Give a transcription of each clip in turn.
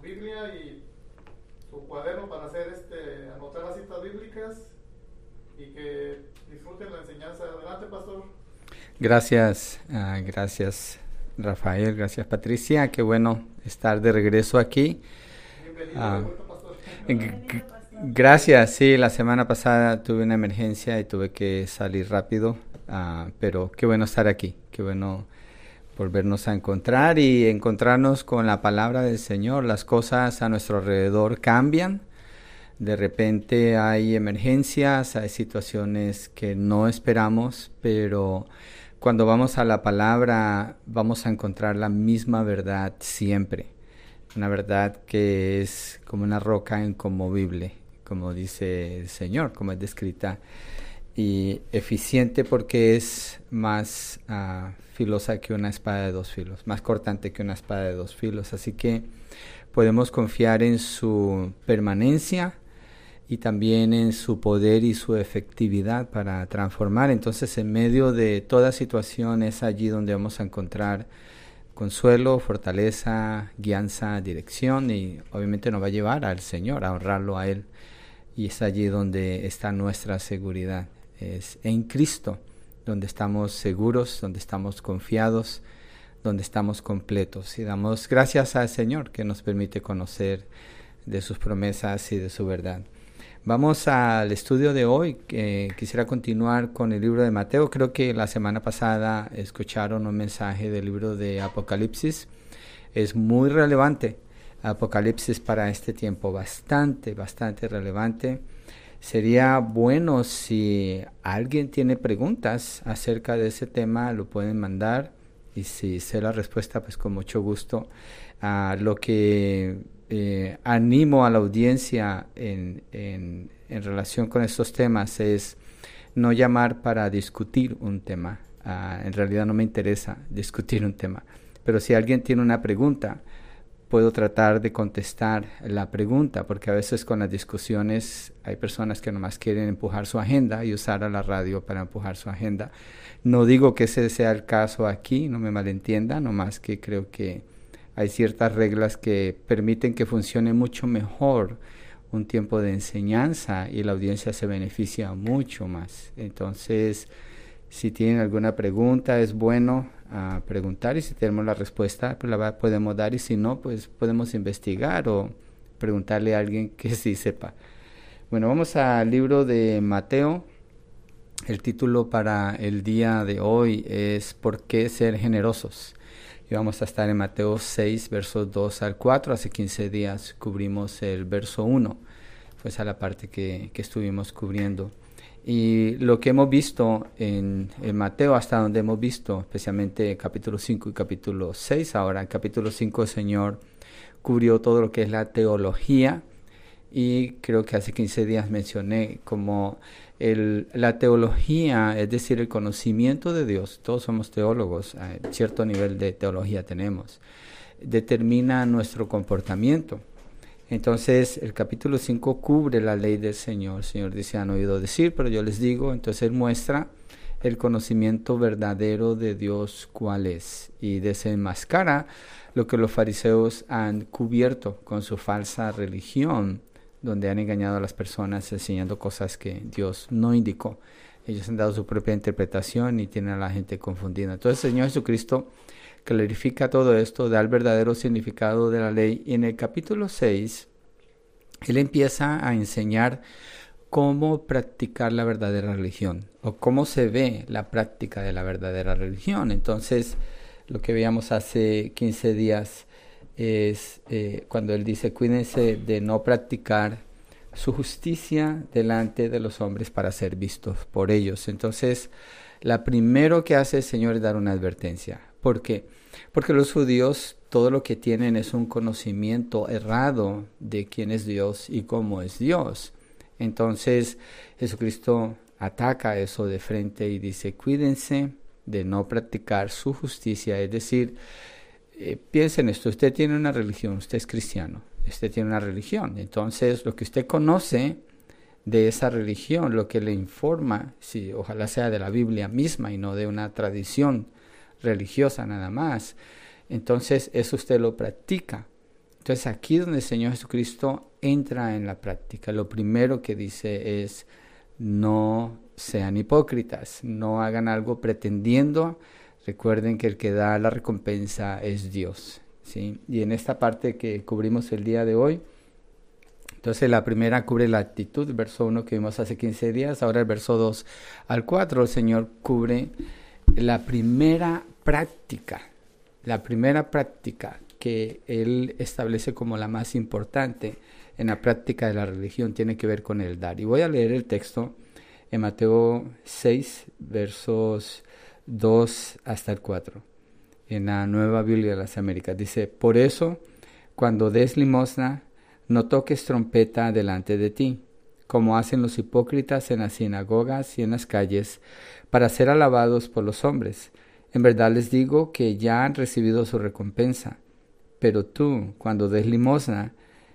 su Biblia y su cuaderno para hacer este, anotar las citas bíblicas y que disfruten la enseñanza. Adelante, pastor. Gracias, uh, gracias Rafael, gracias Patricia, qué bueno estar de regreso aquí. Bienvenido, uh, pastor. Gracias, sí, la semana pasada tuve una emergencia y tuve que salir rápido, uh, pero qué bueno estar aquí, qué bueno volvernos a encontrar y encontrarnos con la palabra del Señor. Las cosas a nuestro alrededor cambian, de repente hay emergencias, hay situaciones que no esperamos, pero cuando vamos a la palabra vamos a encontrar la misma verdad siempre, una verdad que es como una roca inconmovible, como dice el Señor, como es descrita, y eficiente porque es más uh, filosa que una espada de dos filos, más cortante que una espada de dos filos, así que podemos confiar en su permanencia, y también en su poder y su efectividad para transformar. Entonces, en medio de toda situación es allí donde vamos a encontrar consuelo, fortaleza, guianza, dirección y obviamente nos va a llevar al Señor, a honrarlo a Él. Y es allí donde está nuestra seguridad. Es en Cristo donde estamos seguros, donde estamos confiados, donde estamos completos. Y damos gracias al Señor que nos permite conocer de sus promesas y de su verdad. Vamos al estudio de hoy. quisiera continuar con el libro de Mateo. Creo que la semana pasada escucharon un mensaje del libro de Apocalipsis. Es muy relevante Apocalipsis para este tiempo, bastante, bastante relevante. Sería bueno si alguien tiene preguntas acerca de ese tema, lo pueden mandar y si sé la respuesta, pues con mucho gusto. a lo que eh, animo a la audiencia en, en, relación con estos temas es no llamar para discutir un tema. Ah, en realidad no me interesa discutir un tema. Pero si alguien tiene una pregunta, puedo tratar de contestar la pregunta, porque a veces con las discusiones hay personas que nomás quieren empujar su agenda y usar a la radio para empujar su agenda. No digo que ese sea el caso aquí, no me malentienda, nomás que creo que hay ciertas reglas que permiten que funcione mucho mejor un tiempo de enseñanza y la audiencia se beneficia mucho más. Entonces, si tienen alguna pregunta, es bueno ah, preguntar y si tenemos la respuesta, pues la podemos dar y si no, pues podemos investigar o preguntarle a alguien que sí sepa. Bueno, vamos al libro de Mateo. El título para el día de hoy es ¿Por qué ser generosos? Y vamos a estar en Mateo 6, versos 2 al 4. Hace 15 días cubrimos el verso 1. Fue esa la parte que, que estuvimos cubriendo. Y lo que hemos visto en, Mateo, hasta donde hemos visto, especialmente capítulo 5 y capítulo 6, ahora en capítulo 5 el Señor cubrió todo lo que es la teología y creo que hace 15 días mencioné como la teología, es decir, el conocimiento de Dios, todos somos teólogos, cierto nivel de teología tenemos, determina nuestro comportamiento. Entonces el capítulo 5 cubre la ley del Señor. El Señor dice, han oído decir, pero yo les digo, entonces Él muestra el conocimiento verdadero de Dios cuál es y desenmascara lo que los fariseos han cubierto con su falsa religión donde han engañado a las personas enseñando cosas que Dios no indicó. Ellos han dado su propia interpretación y tienen a la gente confundida. Entonces el Señor Jesucristo clarifica todo esto, da el verdadero significado de la ley y en el capítulo 6 Él empieza a enseñar cómo practicar la verdadera religión o cómo se ve la práctica de la verdadera religión. Entonces, lo que veíamos hace 15 días, es eh, cuando él dice, cuídense de no practicar su justicia delante de los hombres para ser vistos por ellos. Entonces, la primero que hace el Señor es dar una advertencia. ¿Por qué? Porque los judíos todo lo que tienen es un conocimiento errado de quién es Dios y cómo es Dios. Entonces, Jesucristo ataca eso de frente y dice, cuídense de no practicar su justicia, es decir, eh, piensen esto, usted tiene una religión, usted es cristiano, usted tiene una religión, entonces lo que usted conoce de esa religión, lo que le informa, si ojalá sea de la Biblia misma y no de una tradición religiosa nada más, entonces eso usted lo practica. Entonces aquí donde el Señor Jesucristo entra en la práctica, lo primero que dice es no sean hipócritas, no hagan algo pretendiendo. Recuerden que el que da la recompensa es Dios. ¿sí? Y en esta parte que cubrimos el día de hoy, entonces la primera cubre la actitud, verso 1 que vimos hace 15 días, ahora el verso 2 al 4, el Señor cubre la primera práctica, la primera práctica que Él establece como la más importante en la práctica de la religión tiene que ver con el dar. Y voy a leer el texto en Mateo 6, versos 2 hasta el 4, en la Nueva Biblia de las Américas. Dice, por eso, cuando des limosna, no toques trompeta delante de ti, como hacen los hipócritas en las sinagogas y en las calles, para ser alabados por los hombres. En verdad les digo que ya han recibido su recompensa. Pero tú, cuando des limosna,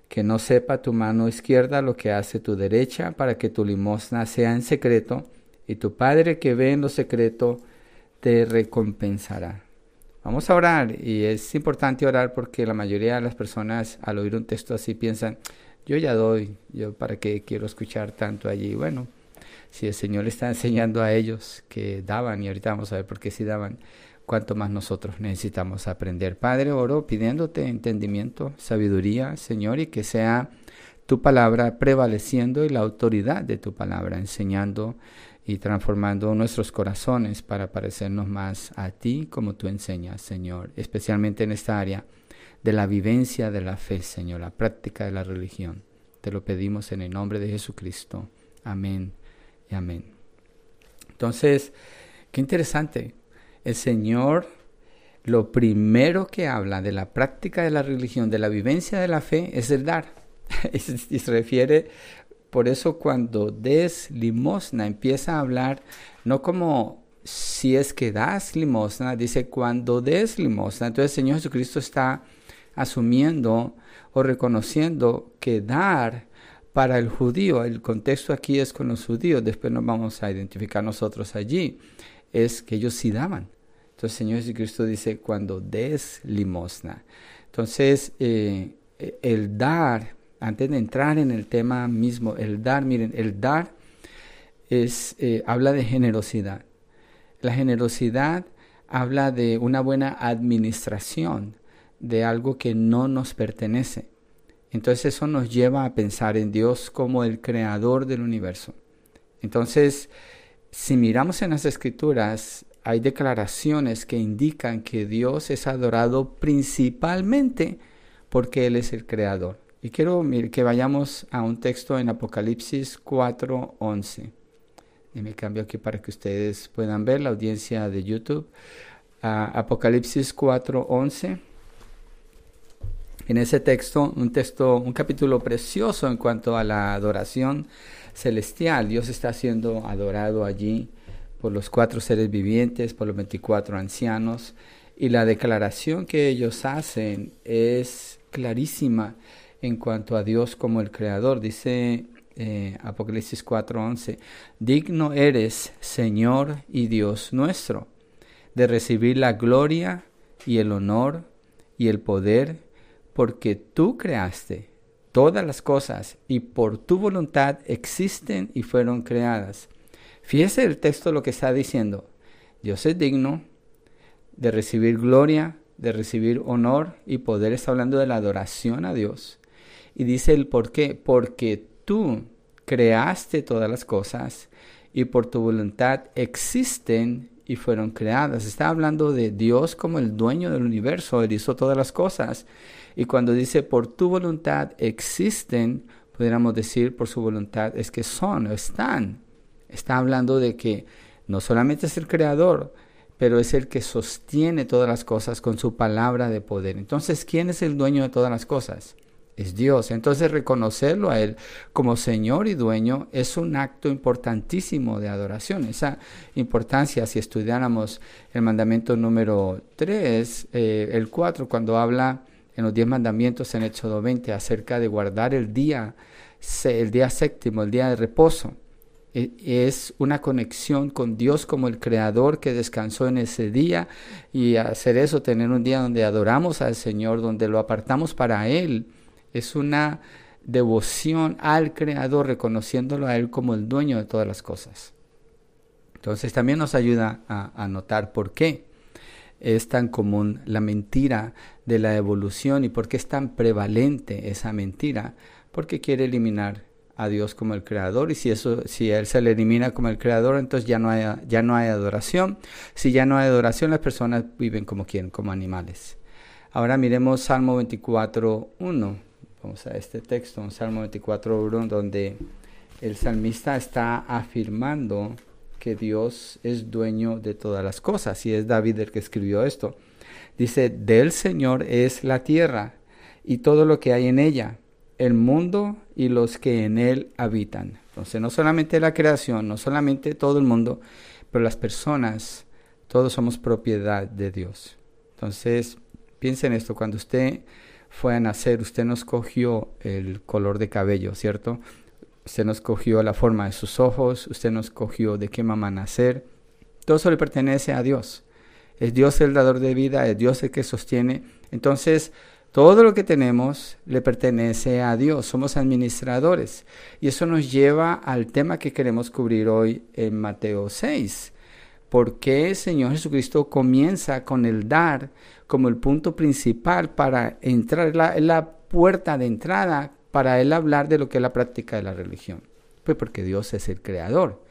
que no sepa tu mano izquierda lo que hace tu derecha, para que tu limosna sea en secreto, y tu Padre que ve en lo secreto te recompensará. Vamos a orar y es importante orar porque la mayoría de las personas al oír un texto así piensan, yo ya doy, yo para qué quiero escuchar tanto allí. Bueno, si el Señor está enseñando a ellos que daban, y ahorita vamos a ver por qué sí daban, cuánto más nosotros necesitamos aprender. Padre, oro pidiéndote entendimiento, sabiduría, Señor, y que sea tu palabra prevaleciendo y la autoridad de tu palabra, enseñando y transformando nuestros corazones para parecernos más a ti como tú enseñas, Señor, especialmente en esta área de la vivencia de la fe, Señor, la práctica de la religión. Te lo pedimos en el nombre de Jesucristo. Amén y amén. Entonces, qué interesante el Señor lo primero que habla de la práctica de la religión, de la vivencia de la fe, es el dar. y se refiere, por eso cuando des limosna, empieza a hablar no como si es que das limosna, dice cuando des limosna. Entonces el Señor Jesucristo está asumiendo o reconociendo que dar para el judío, el contexto aquí es con los judíos, después nos vamos a identificar nosotros allí, es que ellos sí daban. Entonces el Señor Jesucristo dice, cuando des limosna. Entonces, eh, el dar, antes de entrar en el tema mismo, el dar, miren, el dar es, eh, habla de generosidad. La generosidad habla de una buena administración de algo que no nos pertenece. Entonces eso nos lleva a pensar en Dios como el creador del universo. Entonces, si miramos en las escrituras, hay declaraciones que indican que Dios es adorado principalmente porque Él es el creador. Y quiero que vayamos a un texto en Apocalipsis 4:11. Y me cambio aquí para que ustedes puedan ver la audiencia de YouTube. Apocalipsis 4:11. En ese texto, un texto, un capítulo precioso en cuanto a la adoración celestial. Dios está siendo adorado allí por los cuatro seres vivientes, por los 24 ancianos, y la declaración que ellos hacen es clarísima en cuanto a Dios como el Creador. Dice eh, Apocalipsis 4:11, digno eres, Señor y Dios nuestro, de recibir la gloria y el honor y el poder, porque tú creaste todas las cosas y por tu voluntad existen y fueron creadas Fíjese el texto lo que está diciendo. Dios es digno de recibir gloria, de recibir honor y poder. Está hablando de la adoración a Dios. Y dice el por qué. Porque tú creaste todas las cosas y por tu voluntad existen y fueron creadas. Está hablando de Dios como el dueño del universo. Él hizo todas las cosas. Y cuando dice por tu voluntad existen, pudiéramos decir por su voluntad es que son o están. Está hablando de que no solamente es el creador, pero es el que sostiene todas las cosas con su palabra de poder. Entonces, ¿quién es el dueño de todas las cosas? Es Dios. Entonces, reconocerlo a Él como Señor y dueño es un acto importantísimo de adoración. Esa importancia, si estudiáramos el mandamiento número 3, eh, el 4, cuando habla en los 10 mandamientos en Éxodo 20 acerca de guardar el día, el día séptimo, el día de reposo. E, es una conexión con Dios como el creador que descansó en ese día. Y hacer eso, tener un día donde adoramos al Señor, donde lo apartamos para Él, es una devoción al creador, reconociéndolo a Él como el dueño de todas las cosas. Entonces también nos ayuda a, a notar por qué es tan común la mentira de la evolución y por qué es tan prevalente esa mentira, porque quiere eliminar a Dios como el creador y si eso si él se le elimina como el creador entonces ya no hay ya no hay adoración. Si ya no hay adoración las personas viven como quieren como animales. Ahora miremos Salmo 24.1 vamos a este texto en Salmo 24.1 donde el salmista está afirmando que Dios es dueño de todas las cosas y es David el que escribió esto dice del Señor es la tierra y todo lo que hay en ella el mundo y los que en él habitan. Entonces, no solamente la creación, no solamente todo el mundo, pero las personas, todos somos propiedad de Dios. Entonces, piensen esto, cuando usted fue a nacer, usted no escogió el color de cabello, ¿cierto? Usted no escogió la forma de sus ojos, usted no escogió de qué mamá nacer. Todo eso le pertenece a Dios. Es Dios el dador de vida, es Dios el que sostiene. Entonces, todo lo que tenemos le pertenece a Dios, somos administradores. Y eso nos lleva al tema que queremos cubrir hoy en Mateo 6. ¿Por qué el Señor Jesucristo comienza con el dar como el punto principal para entrar, la, la puerta de entrada para él hablar de lo que es la práctica de la religión? Pues porque Dios es el creador,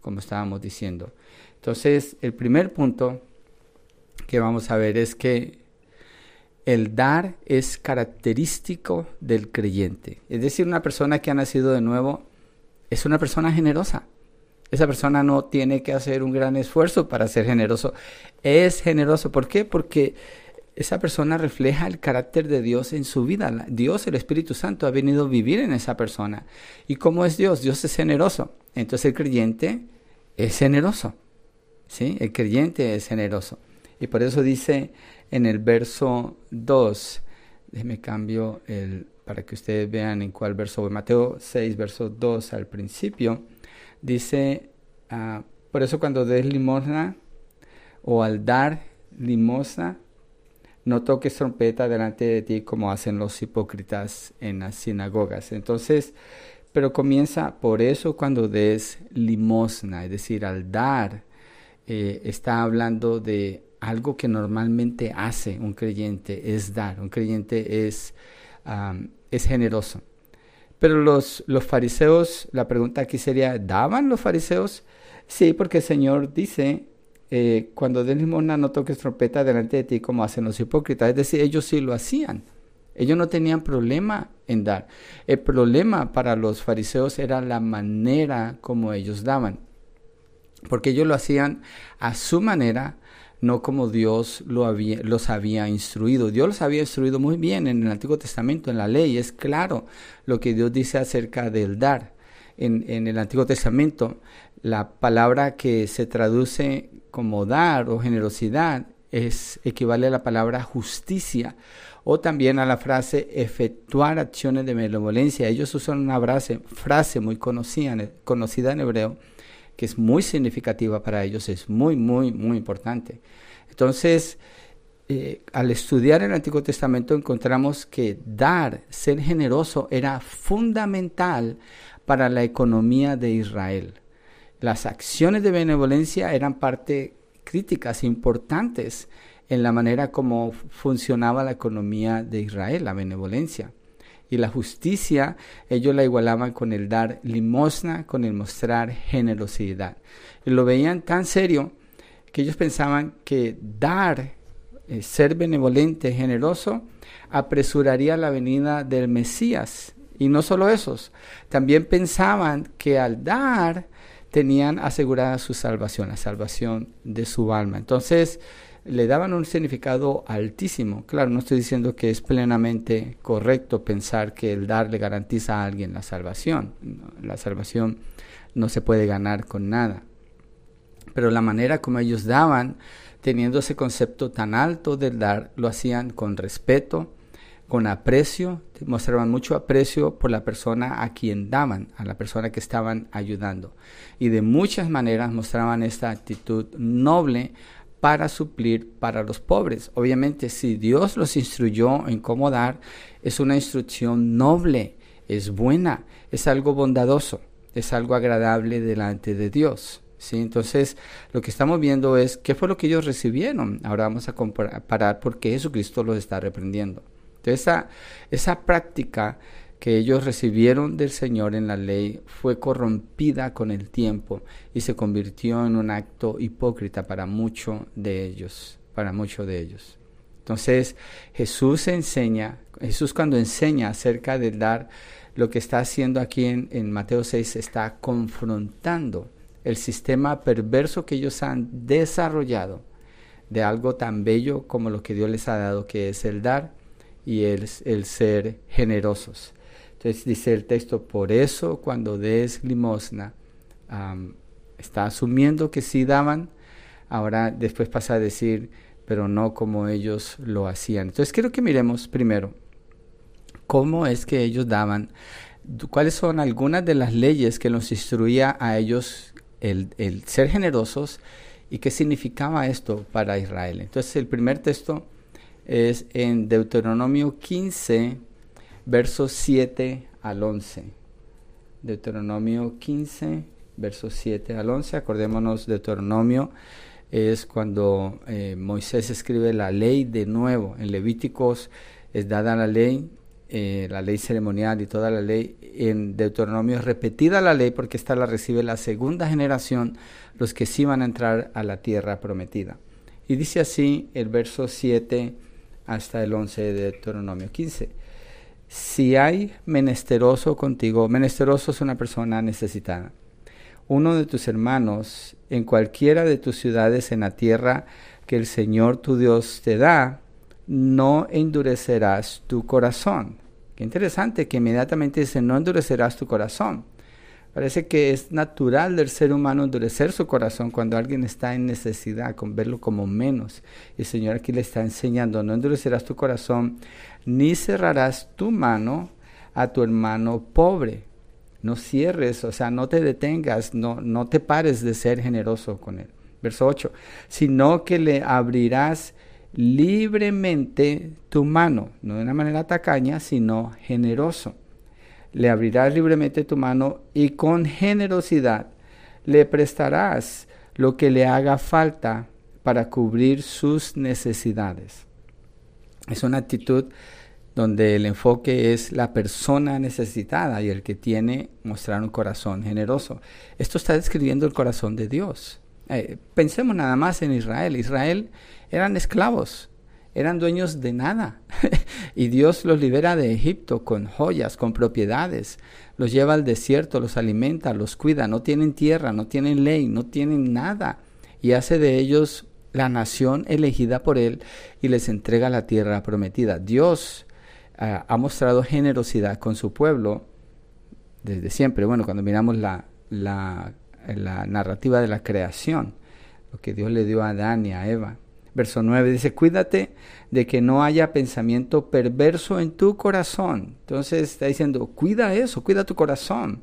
como estábamos diciendo. Entonces, el primer punto que vamos a ver es que el dar es característico del creyente. Es decir, una persona que ha nacido de nuevo es una persona generosa. Esa persona no tiene que hacer un gran esfuerzo para ser generoso. Es generoso. ¿Por qué? Porque esa persona refleja el carácter de Dios en su vida. Dios, el Espíritu Santo, ha venido a vivir en esa persona. ¿Y cómo es Dios? Dios es generoso. Entonces el creyente es generoso. ¿Sí? El creyente es generoso. Y por eso dice en el verso 2. Déjeme cambio el, para que ustedes vean en cuál verso Mateo 6, verso 2 al principio. Dice, ah, por eso cuando des limosna o al dar limosna, no toques trompeta delante de ti como hacen los hipócritas en las sinagogas. Entonces, pero comienza por eso cuando des limosna, es decir, al dar, eh, está hablando de algo que normalmente hace un creyente es dar, un creyente es, es generoso. Pero los, los fariseos, la pregunta aquí sería, ¿daban los fariseos? Sí, porque el Señor dice, eh, cuando den limosna no toques trompeta delante de ti como hacen los hipócritas. Es decir, ellos sí lo hacían. Ellos no tenían problema en dar. El problema para los fariseos era la manera como ellos daban. Porque ellos lo hacían a su manera, no como Dios lo había, los había instruido. Dios los había instruido muy bien en el Antiguo Testamento, en la ley. Es claro lo que Dios dice acerca del dar. En el Antiguo Testamento, la palabra que se traduce como dar o generosidad es equivale a la palabra justicia o también a la frase efectuar acciones de benevolencia. Ellos usan una frase, frase muy conocida, conocida en hebreo que es muy significativa para ellos, es muy, muy, muy importante. Entonces, eh, al estudiar el Antiguo Testamento encontramos que dar, ser generoso, era fundamental para la economía de Israel. Las acciones de benevolencia eran parte críticas importantes en la manera como funcionaba la economía de Israel, la benevolencia y la justicia, ellos la igualaban con el dar limosna, con el mostrar generosidad. Lo veían tan serio que ellos pensaban que dar, eh, ser benevolente, generoso, apresuraría la venida del Mesías. Y no solo esos, también pensaban que al dar tenían asegurada su salvación, la salvación de su alma. Entonces, le daban un significado altísimo. Claro, no estoy diciendo que es plenamente correcto pensar que el dar le garantiza a alguien la salvación. La salvación no se puede ganar con nada. Pero la manera como ellos daban, teniendo ese concepto tan alto del dar, lo hacían con respeto, con aprecio, mostraban mucho aprecio por la persona a quien daban, a la persona que estaban ayudando. Y de muchas maneras mostraban esta actitud noble para suplir para los pobres. Obviamente, si Dios los instruyó en cómo dar, es una instrucción noble, es buena, es algo bondadoso, es algo agradable delante de Dios. ¿sí? Entonces, lo que estamos viendo es qué fue lo que ellos recibieron. Ahora vamos a comparar por qué Jesucristo los está reprendiendo. Entonces, esa, práctica que ellos recibieron del Señor en la ley fue corrompida con el tiempo y se convirtió en un acto hipócrita para muchos de ellos, para muchos de ellos. Entonces Jesús enseña, Jesús cuando enseña acerca del dar, lo que está haciendo aquí en, en Mateo 6 está confrontando el sistema perverso que ellos han desarrollado de algo tan bello como lo que Dios les ha dado, que es el dar y el, el ser generosos. Entonces dice el texto, por eso cuando des limosna, está asumiendo que sí daban, ahora después pasa a decir, pero no como ellos lo hacían. Entonces quiero que miremos primero cómo es que ellos daban, cuáles son algunas de las leyes que nos instruía a ellos el, ser generosos y qué significaba esto para Israel. Entonces el primer texto es en Deuteronomio 15, versos 7 al 11. Deuteronomio 15, versos 7 al 11. Acordémonos, Deuteronomio es cuando eh, Moisés escribe la ley de nuevo. En Levíticos es dada la ley, eh, la ley ceremonial y toda la ley en Deuteronomio es repetida la ley porque esta la recibe la segunda generación, los que sí van a entrar a la tierra prometida. Y dice así el verso 7 hasta el 11 de Deuteronomio 15. Si hay menesteroso contigo, menesteroso es una persona necesitada, uno de tus hermanos en cualquiera de tus ciudades en la tierra que el Señor tu Dios te da, no endurecerás tu corazón Qué interesante que inmediatamente dice, no endurecerás tu corazón. Parece que es natural del ser humano endurecer su corazón cuando alguien está en necesidad, con verlo como menos. El Señor aquí le está enseñando, no endurecerás tu corazón, ni cerrarás tu mano a tu hermano pobre. No cierres, o sea, no te detengas, no, no te pares de ser generoso con él. Verso 8, sino que le abrirás libremente tu mano, no de una manera tacaña, sino generoso. Le abrirás libremente tu mano y con generosidad le prestarás lo que le haga falta para cubrir sus necesidades. Es una actitud donde el enfoque es la persona necesitada y el que tiene mostrar un corazón generoso. Esto está describiendo el corazón de Dios. Eh, pensemos nada más en Israel. Israel eran esclavos, eran dueños de nada. y Dios los libera de Egipto con joyas, con propiedades. Los lleva al desierto, los alimenta, los cuida. No tienen tierra, no tienen ley, no tienen nada. Y hace de ellos la nación elegida por Él y les entrega la tierra prometida. Dios uh, ha mostrado generosidad con su pueblo desde siempre. Bueno, cuando miramos la, la, la narrativa de la creación, lo que Dios le dio a Adán y a Eva Verso 9 dice, cuídate de que no haya pensamiento perverso en tu corazón. Entonces está diciendo, cuida eso, cuida tu corazón.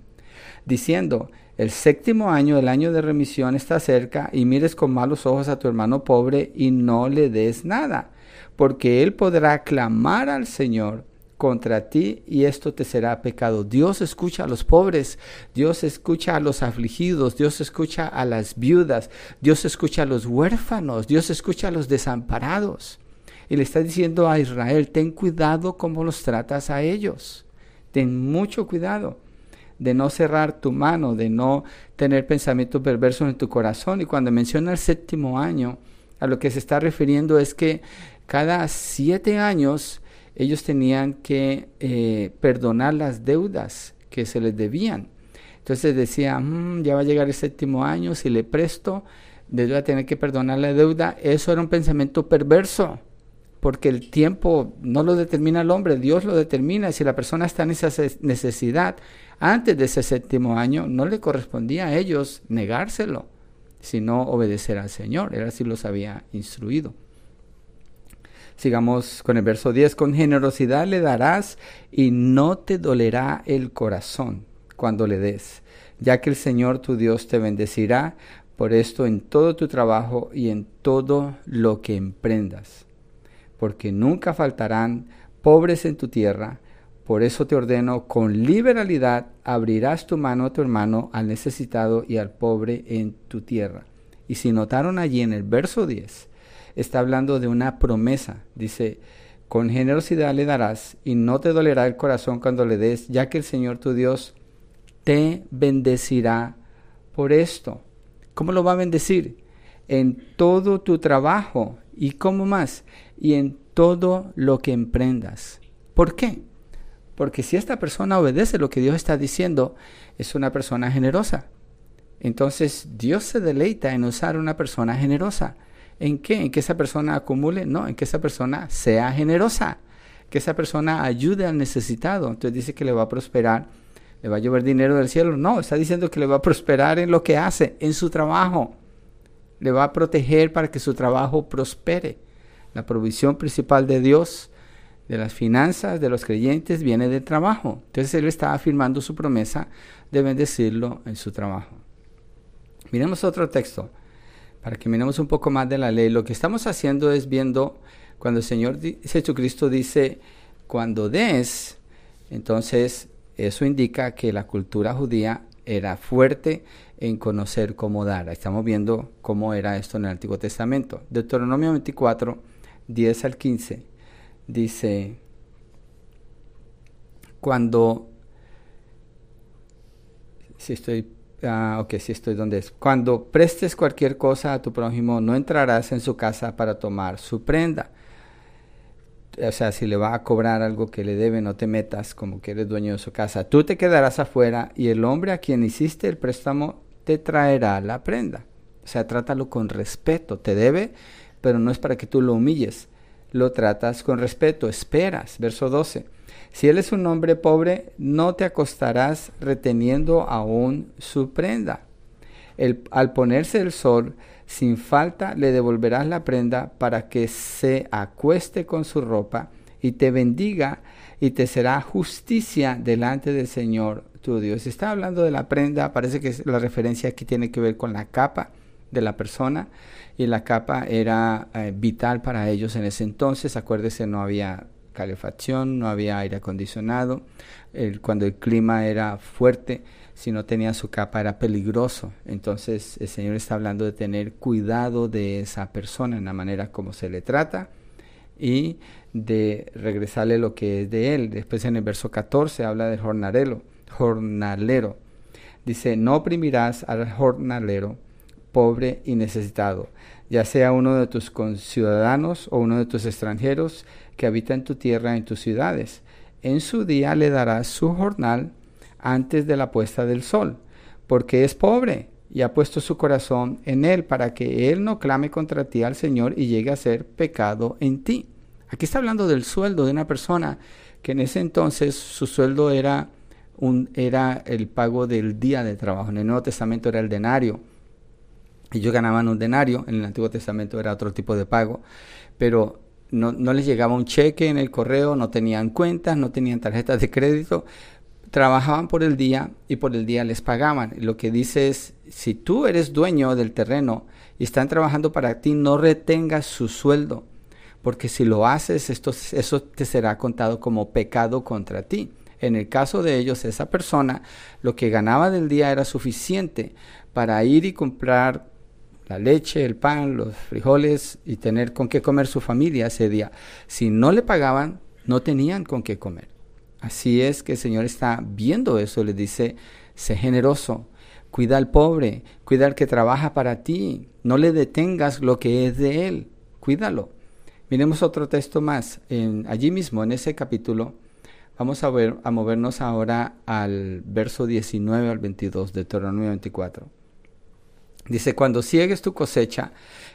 Diciendo, el séptimo año, el año de remisión está cerca y mires con malos ojos a tu hermano pobre y no le des nada, porque él podrá clamar al Señor contra ti y esto te será pecado. Dios escucha a los pobres, Dios escucha a los afligidos, Dios escucha a las viudas, Dios escucha a los huérfanos, Dios escucha a los desamparados. Y le está diciendo a Israel, ten cuidado cómo los tratas a ellos. Ten mucho cuidado de no cerrar tu mano, de no tener pensamientos perversos en tu corazón. Y cuando menciona el séptimo año, a lo que se está refiriendo es que cada siete años ellos tenían que eh, perdonar las deudas que se les debían. Entonces decía, mm, ya va a llegar el séptimo año, si le presto, voy a tener que perdonar la deuda. Eso era un pensamiento perverso, porque el tiempo no lo determina el hombre, Dios lo determina. Si la persona está en esa necesidad antes de ese séptimo año, no le correspondía a ellos negárselo, sino obedecer al Señor. Él así los había instruido. Sigamos con el verso 10. Con generosidad le darás y no te dolerá el corazón cuando le des, ya que el Señor tu Dios te bendecirá por esto en todo tu trabajo y en todo lo que emprendas. Porque nunca faltarán pobres en tu tierra, por eso te ordeno, con liberalidad abrirás tu mano a tu hermano, al necesitado y al pobre en tu tierra. Y si notaron allí en el verso 10, está hablando de una promesa. Dice, con generosidad le darás y no te dolerá el corazón cuando le des, ya que el Señor tu Dios te bendecirá por esto. ¿Cómo lo va a bendecir? En todo tu trabajo. ¿Y cómo más? Y en todo lo que emprendas. ¿Por qué? Porque si esta persona obedece lo que Dios está diciendo, es una persona generosa. Entonces Dios se deleita en usar una persona generosa. ¿En qué? ¿En que esa persona acumule? No, en que esa persona sea generosa. Que esa persona ayude al necesitado. Entonces dice que le va a prosperar, le va a llover dinero del cielo. No, está diciendo que le va a prosperar en lo que hace, en su trabajo. Le va a proteger para que su trabajo prospere. La provisión principal de Dios de las finanzas de los creyentes viene del trabajo. Entonces él está afirmando su promesa de bendecirlo en su trabajo. Miremos otro texto para que miremos un poco más de la ley. Lo que estamos haciendo es viendo cuando el Señor Jesucristo dice, cuando des, entonces eso indica que la cultura judía era fuerte en conocer cómo dar. Estamos viendo cómo era esto en el Antiguo Testamento. Deuteronomio 24, 10 al 15 dice, cuando, si estoy, ah, ok, si estoy donde es, cuando prestes cualquier cosa a tu prójimo, no entrarás en su casa para tomar su prenda. O sea, si le va a cobrar algo que le debe, no te metas como que eres dueño de su casa. Tú te quedarás afuera y el hombre a quien hiciste el préstamo te traerá la prenda. O sea, trátalo con respeto. Te debe, pero no es para que tú lo humilles lo tratas con respeto, esperas. Verso 12. Si él es un hombre pobre, no te acostarás reteniendo aún su prenda. El, al ponerse el sol, sin falta le devolverás la prenda para que se acueste con su ropa y te bendiga y te será justicia delante del Señor tu Dios. Está hablando de la prenda, parece que la referencia aquí tiene que ver con la capa de la persona y la capa era eh, vital para ellos en ese entonces. Acuérdese, no había calefacción, no había aire acondicionado. cuando el clima era fuerte, si no tenía su capa era peligroso. Entonces el Señor está hablando de tener cuidado de esa persona en la manera como se le trata y de regresarle lo que es de él. Después en el verso 14 habla del jornalero. jornalero. Dice, no oprimirás al jornalero pobre y necesitado, ya sea uno de tus conciudadanos o uno de tus extranjeros que habita en tu tierra, en tus ciudades. En su día le darás su jornal antes de la puesta del sol, porque es pobre y ha puesto su corazón en él para que él no clame contra ti al Señor y llegue a ser pecado en ti. Aquí está hablando del sueldo de una persona que en ese entonces su sueldo era un, era el pago del día de trabajo. En el Nuevo Testamento era el denario ellos ganaban un denario, en el Antiguo Testamento era otro tipo de pago, pero no, les llegaba un cheque en el correo, no tenían cuentas, no tenían tarjetas de crédito, trabajaban por el día y por el día les pagaban. Lo que dice es, si tú eres dueño del terreno y están trabajando para ti, no retengas su sueldo, porque si lo haces, esto, eso te será contado como pecado contra ti. En el caso de ellos, esa persona, lo que ganaba del día era suficiente para ir y comprar la leche, el pan, los frijoles y tener con qué comer su familia ese día. Si no le pagaban, no tenían con qué comer. Así es que el Señor está viendo eso, le dice, sé generoso, cuida al pobre, cuida al que trabaja para ti, no le detengas lo que es de él, cuídalo. Miremos otro texto más, en, allí mismo en ese capítulo, vamos a, ver, a movernos ahora al verso 19 al 22 de Deuteronomio 24. Dice, cuando ciegues tu cosecha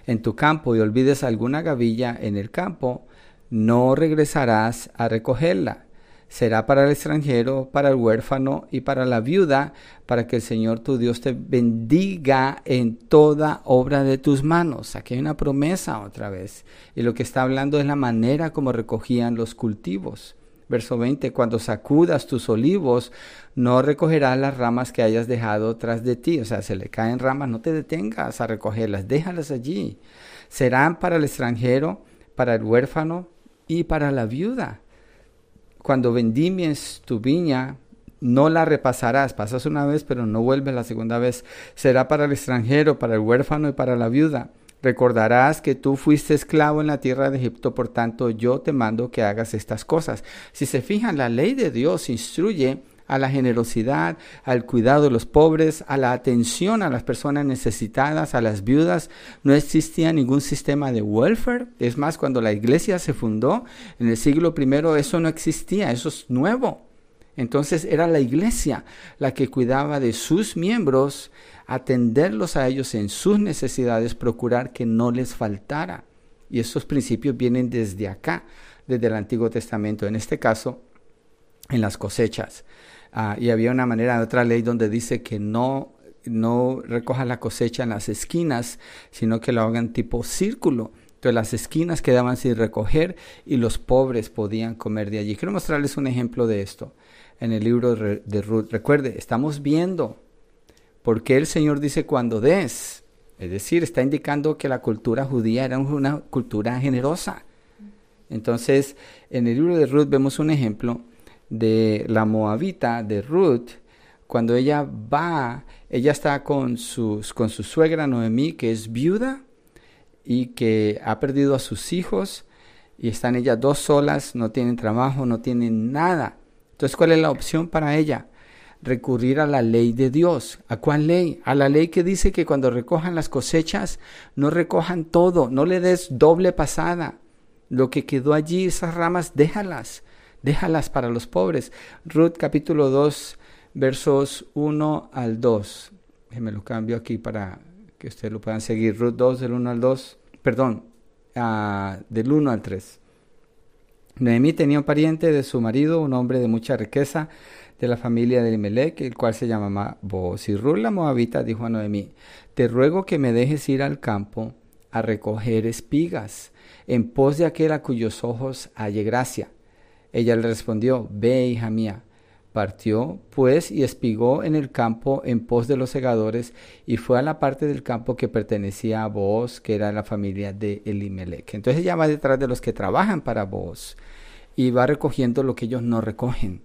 en tu campo y olvides alguna gavilla en el campo, no regresarás a recogerla. será para el extranjero, para el huérfano y para la viuda, para que el Señor tu Dios te bendiga en toda obra de tus manos. Aquí hay una promesa otra vez. Y lo que está hablando es la manera como recogían los cultivos. Verso 20, cuando sacudas tus olivos, no recogerás las ramas que hayas dejado tras de ti. O sea, se le caen ramas, no te detengas a recogerlas, déjalas allí. Serán para el extranjero, para el huérfano y para la viuda cuando vendimies tu viña, no la repasarás. Pasas una vez, pero no vuelves la segunda vez. Será para el extranjero, para el huérfano y para la viuda. Recordarás que tú fuiste esclavo en la tierra de Egipto, por tanto yo te mando que hagas estas cosas. Si se fijan, la ley de Dios instruye a la generosidad, al cuidado de los pobres, a la atención a las personas necesitadas, a las viudas. No existía ningún sistema de welfare. Es más, cuando la iglesia se fundó en el siglo I, eso no existía, eso es nuevo. Entonces era la iglesia la que cuidaba de sus miembros, atenderlos a ellos en sus necesidades, procurar que no les faltara. Y esos principios vienen desde acá, desde el Antiguo Testamento, en este caso, en las cosechas. Ah, y había una manera, otra ley donde dice que no, no recojan la cosecha en las esquinas, sino que lo hagan tipo círculo. Entonces las esquinas quedaban sin recoger y los pobres podían comer de allí. Quiero mostrarles un ejemplo de esto en el libro de Ruth. Recuerde, estamos viendo por qué el Señor dice cuando des. Es decir, está indicando que la cultura judía era una cultura generosa. Entonces, en el libro de Ruth vemos un ejemplo de la moabita, de Ruth, cuando ella va, ella está con, sus, con su suegra Noemí, que es viuda y que ha perdido a sus hijos, y están ellas dos solas, no tienen trabajo, no tienen nada. Entonces, ¿cuál es la opción para ella? Recurrir a la ley de Dios. ¿A cuál ley? A la ley que dice que cuando recojan las cosechas, no recojan todo, no le des doble pasada. Lo que quedó allí, esas ramas, déjalas déjalas para los pobres. Ruth capítulo 2, versos 1 al 2. Me lo cambio aquí para que ustedes lo puedan seguir. Ruth 2 del 1 al 2, perdón, uh, del 1 al 3. Noemí tenía un pariente de su marido, un hombre de mucha riqueza, de la familia de Elimelech, el cual se llamaba Boaz. Y Ruth la Moabita dijo a Noemí, te ruego que me dejes ir al campo a recoger espigas, en pos de aquel a cuyos ojos halle gracia. Ella le respondió, Ve, hija mía. Partió, pues, y espigó en el campo en pos de los segadores, y fue a la parte del campo que pertenecía a Boaz, que era la familia de Elimelech. Entonces ella va detrás de los que trabajan para Boaz, y va recogiendo lo que ellos no recogen.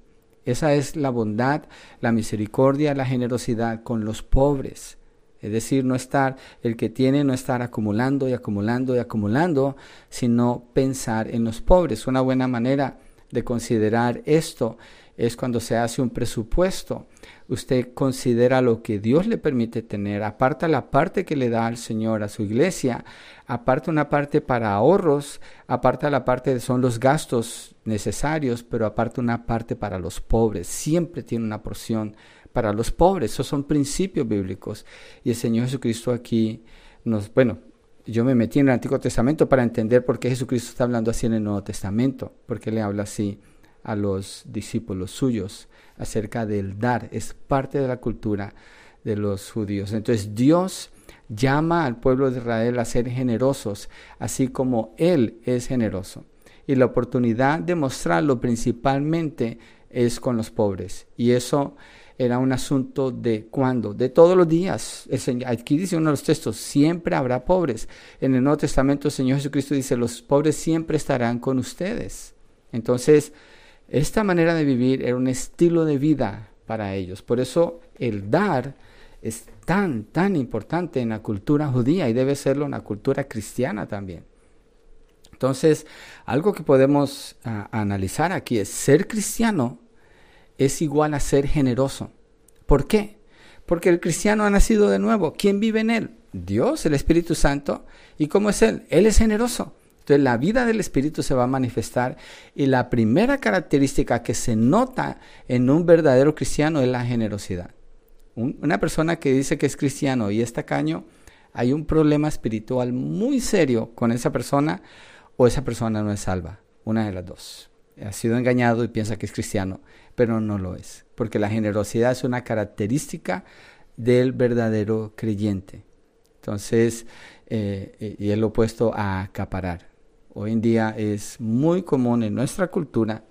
Esa es la bondad, la misericordia, la generosidad con los pobres. Es decir, no estar, el que tiene, no estar acumulando y acumulando y acumulando, sino pensar en los pobres. Una buena manera de considerar esto es cuando se hace un presupuesto. Usted considera lo que Dios le permite tener, aparta la parte que le da al Señor a su iglesia, aparta una parte para ahorros, aparta la parte de son los gastos necesarios, pero aparta una parte para los pobres. Siempre tiene una porción para los pobres. Esos son principios bíblicos. Y el Señor Jesucristo aquí nos, bueno, yo me metí en el Antiguo Testamento para entender por qué Jesucristo está hablando así en el Nuevo Testamento, porque le habla así a los discípulos suyos acerca del dar, es parte de la cultura de los judíos. Entonces Dios llama al pueblo de Israel a ser generosos, así como Él es generoso. Y la oportunidad de mostrarlo principalmente es con los pobres. Y eso era un asunto de cuándo, de todos los días. aquí dice uno de los textos, siempre habrá pobres. En el Nuevo Testamento el Señor Jesucristo dice, los pobres siempre estarán con ustedes. Entonces, esta manera de vivir era un estilo de vida para ellos. Por eso el dar es tan, tan importante en la cultura judía y debe serlo en la cultura cristiana también. Entonces, algo que podemos ah, analizar aquí es ser cristiano es igual a ser generoso. ¿Por qué? Porque el cristiano ha nacido de nuevo. ¿Quién vive en él? Dios, el Espíritu Santo. ¿Y cómo es Él? Él es generoso. Entonces la vida del Espíritu se va a manifestar y la primera característica que se nota en un verdadero cristiano es la generosidad. una persona que dice que es cristiano y está caño, hay un problema espiritual muy serio con esa persona o esa persona no es salva. Una de las dos. ha sido engañado y piensa que es cristiano, pero no lo es, porque la generosidad es una característica del verdadero creyente. Entonces, eh, y es lo opuesto a acaparar. Hoy en día es muy común en nuestra cultura,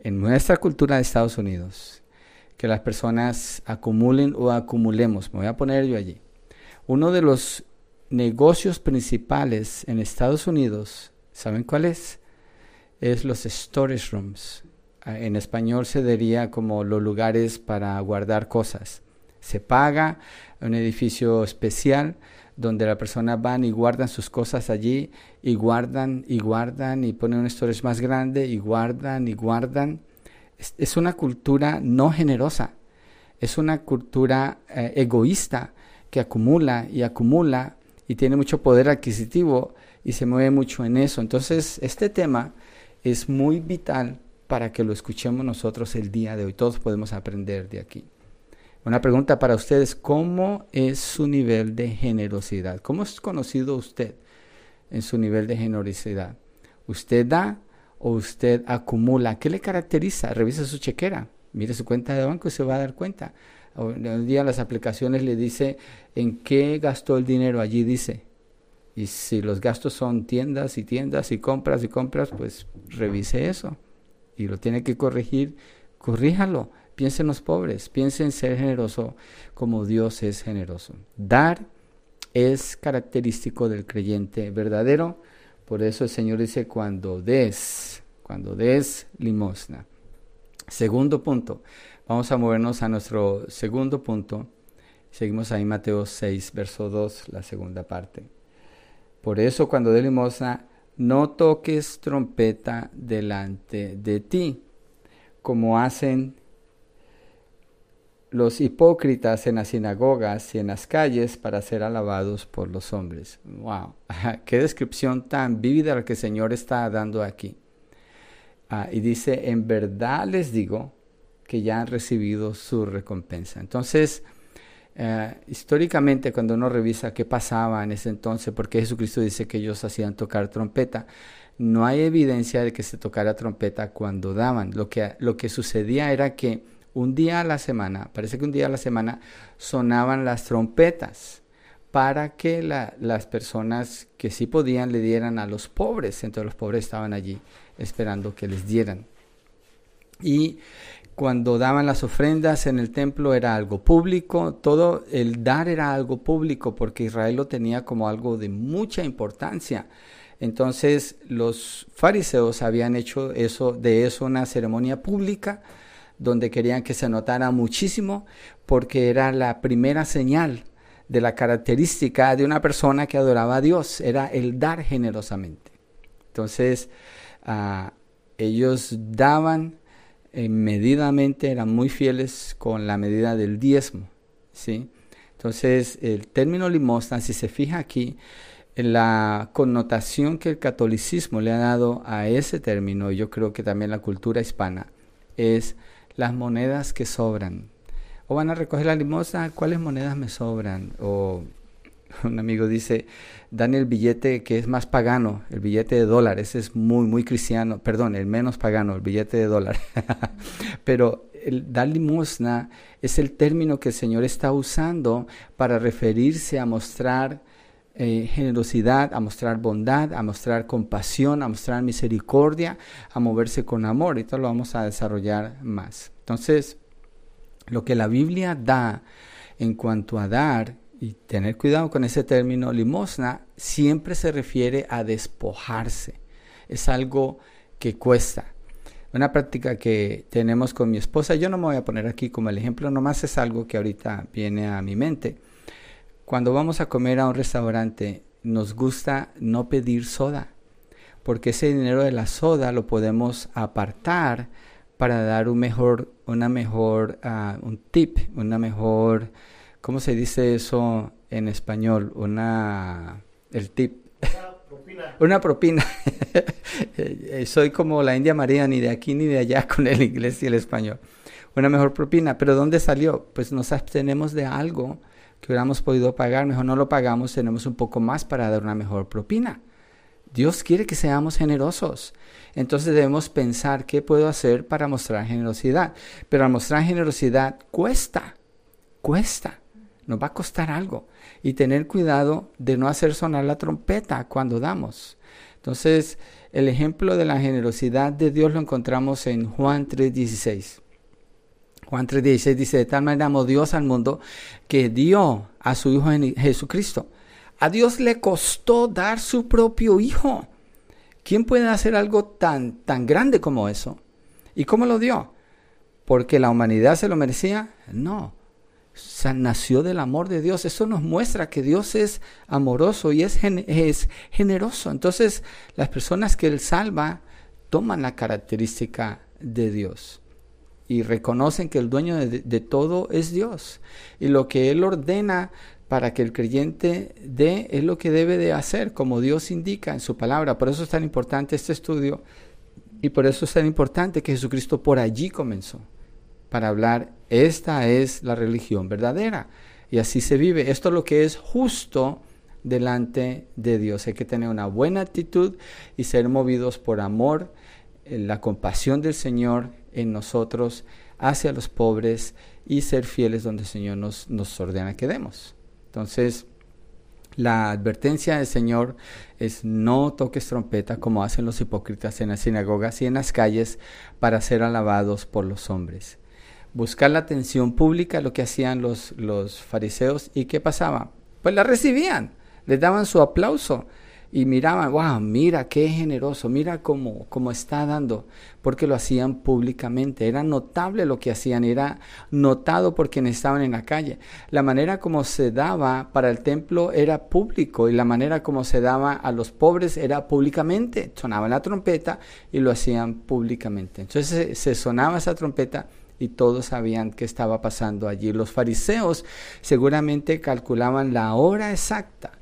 en nuestra cultura de Estados Unidos, que las personas acumulen o acumulemos. Me voy a poner yo allí. Uno de los negocios principales en Estados Unidos, ¿saben cuál es? Es los storage rooms. Ah, en español se diría como los lugares para guardar cosas. Se paga un edificio especial donde la persona van y guardan sus cosas allí y guardan y guardan y ponen un storage más grande y guardan y guardan. Es, una cultura no generosa, es una cultura eh, egoísta que acumula y acumula y tiene mucho poder adquisitivo y se mueve mucho en eso. Entonces, este tema es muy vital para que lo escuchemos nosotros el día de hoy. Todos podemos aprender de aquí. Una pregunta para ustedes, ¿cómo es su nivel de generosidad? ¿Cómo es conocido usted en su nivel de generosidad? ¿Usted da o usted acumula? ¿Qué le caracteriza? Revisa su chequera, mire su cuenta de banco y se va a dar cuenta. Un día las aplicaciones le dice en qué gastó el dinero, allí dice. Y si los gastos son tiendas y tiendas y compras y compras, pues revise eso. Y lo tiene que corregir, corríjalo Piensa en los pobres, piensa en ser generoso como Dios es generoso. Dar es característico del creyente verdadero. Por eso el Señor dice, cuando des, cuando des limosna. Segundo punto, vamos a movernos a nuestro segundo punto. Seguimos ahí Mateo 6, verso 2, la segunda parte. Por eso cuando des limosna, no toques trompeta delante de ti, como hacen los hipócritas en las sinagogas y en las calles para ser alabados por los hombres. ¡Wow! ¡Qué descripción tan vívida la que el Señor está dando aquí! Ah, y dice, en verdad les digo que ya han recibido su recompensa. Entonces, eh, históricamente cuando uno revisa qué pasaba en ese entonces, porque Jesucristo dice que ellos hacían tocar trompeta, no hay evidencia de que se tocara trompeta cuando daban. Lo que, lo que sucedía era que un día a la semana, parece que un día a la semana sonaban las trompetas para que las personas que sí podían le dieran a los pobres. Entonces los pobres estaban allí esperando que les dieran. Y cuando daban las ofrendas en el templo era algo público, todo el dar era algo público porque Israel lo tenía como algo de mucha importancia. Entonces los fariseos habían hecho eso de eso una ceremonia pública donde querían que se notara muchísimo porque era la primera señal de la característica de una persona que adoraba a Dios, era el dar generosamente. Entonces, ah, ellos daban eh, medidamente, eran muy fieles con la medida del diezmo. ¿sí? Entonces, el término limosna, si se fija aquí, la connotación que el catolicismo le ha dado a ese término, yo creo que también la cultura hispana, es las monedas que sobran. O van a recoger la limosna, ¿cuáles monedas me sobran? O un amigo dice, dan el billete que es más pagano, el billete de dólar, ese es muy, muy cristiano, perdón, el menos pagano, el billete de dólar. Pero el dar limosna es el término que el Señor está usando para referirse a mostrar eh, generosidad, a mostrar bondad, a mostrar compasión, a mostrar misericordia, a moverse con amor. Esto lo vamos a desarrollar más. Entonces, lo que la Biblia da en cuanto a dar, y tener cuidado con ese término, limosna, siempre se refiere a despojarse. Es algo que cuesta. Una práctica que tenemos con mi esposa, yo no me voy a poner aquí como el ejemplo, nomás es algo que ahorita viene a mi mente cuando vamos a comer a un restaurante, nos gusta no pedir soda, porque ese dinero de la soda lo podemos apartar para dar un mejor, una mejor, uh, un tip, una mejor, ¿cómo se dice eso en español? Una, el tip. Una propina. una propina. Eh, soy como la India María, ni de aquí ni de allá con el inglés y el español. Una mejor propina. Pero ¿dónde salió? Pues nos abstenemos de algo que hubiéramos podido pagar, mejor no lo pagamos, tenemos un poco más para dar una mejor propina. Dios quiere que seamos generosos. Entonces debemos pensar qué puedo hacer para mostrar generosidad. Pero al mostrar generosidad cuesta, cuesta, nos va a costar algo. Y tener cuidado de no hacer sonar la trompeta cuando damos. Entonces, el ejemplo de la generosidad de Dios lo encontramos en Juan 3:16. Juan 3:16 dice, de tal manera amó Dios al mundo que dio a su Hijo Jesucristo. A Dios le costó dar su propio Hijo. ¿Quién puede hacer algo tan, tan grande como eso? ¿Y cómo lo dio? ¿Porque la humanidad se lo merecía? No. nació del amor de Dios. Eso nos muestra que Dios es amoroso y es, es generoso. Entonces, las personas que Él salva toman la característica de Dios y reconocen que el dueño de, todo es Dios. Y lo que Él ordena para que el creyente dé es lo que debe de hacer, como Dios indica en su palabra. Por eso es tan importante este estudio y por eso es tan importante que Jesucristo por allí comenzó, para hablar, esta es la religión verdadera. Y así se vive. Esto es lo que es justo delante de Dios. Hay que tener una buena actitud y ser movidos por amor, la compasión del Señor en nosotros hacia los pobres y ser fieles donde el Señor nos, nos ordena que demos. Entonces, la advertencia del Señor es no toques trompeta como hacen los hipócritas en las sinagogas y en las calles para ser alabados por los hombres. Buscar la atención pública, lo que hacían los, los fariseos y qué pasaba. Pues la recibían, les daban su aplauso y miraban, wow, mira qué generoso, mira cómo, cómo está dando, porque lo hacían públicamente. Era notable lo que hacían, era notado por quienes estaban en la calle. La manera como se daba para el templo era público y la manera como se daba a los pobres era públicamente. Sonaba la trompeta y lo hacían públicamente. Entonces se sonaba esa trompeta y todos sabían qué estaba pasando allí. Los fariseos seguramente calculaban la hora exacta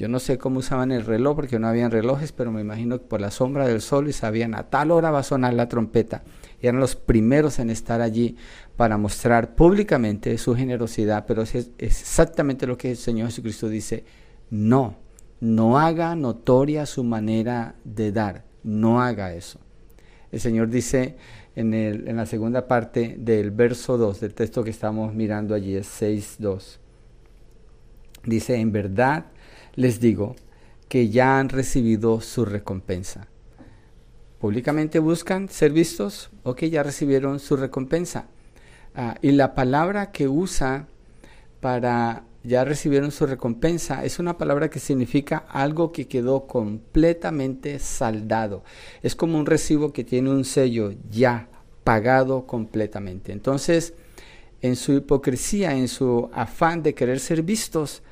yo no sé cómo usaban el reloj porque no habían relojes, pero me imagino que por la sombra del sol y sabían a tal hora va a sonar la trompeta. Y eran los primeros en estar allí para mostrar públicamente su generosidad, pero es exactamente lo que el Señor Jesucristo dice, no, no haga notoria su manera de dar, no haga eso. El Señor dice en, la segunda parte del verso 2 del texto que estamos mirando allí, es 6.2. Dice, en verdad, les digo que ya han recibido su recompensa. Públicamente buscan ser vistos, ok, ya recibieron su recompensa. Ah, y la palabra que usa para ya recibieron su recompensa es una palabra que significa algo que quedó completamente saldado. Es como un recibo que tiene un sello ya pagado completamente. Entonces, en su hipocresía, en su afán de querer ser vistos,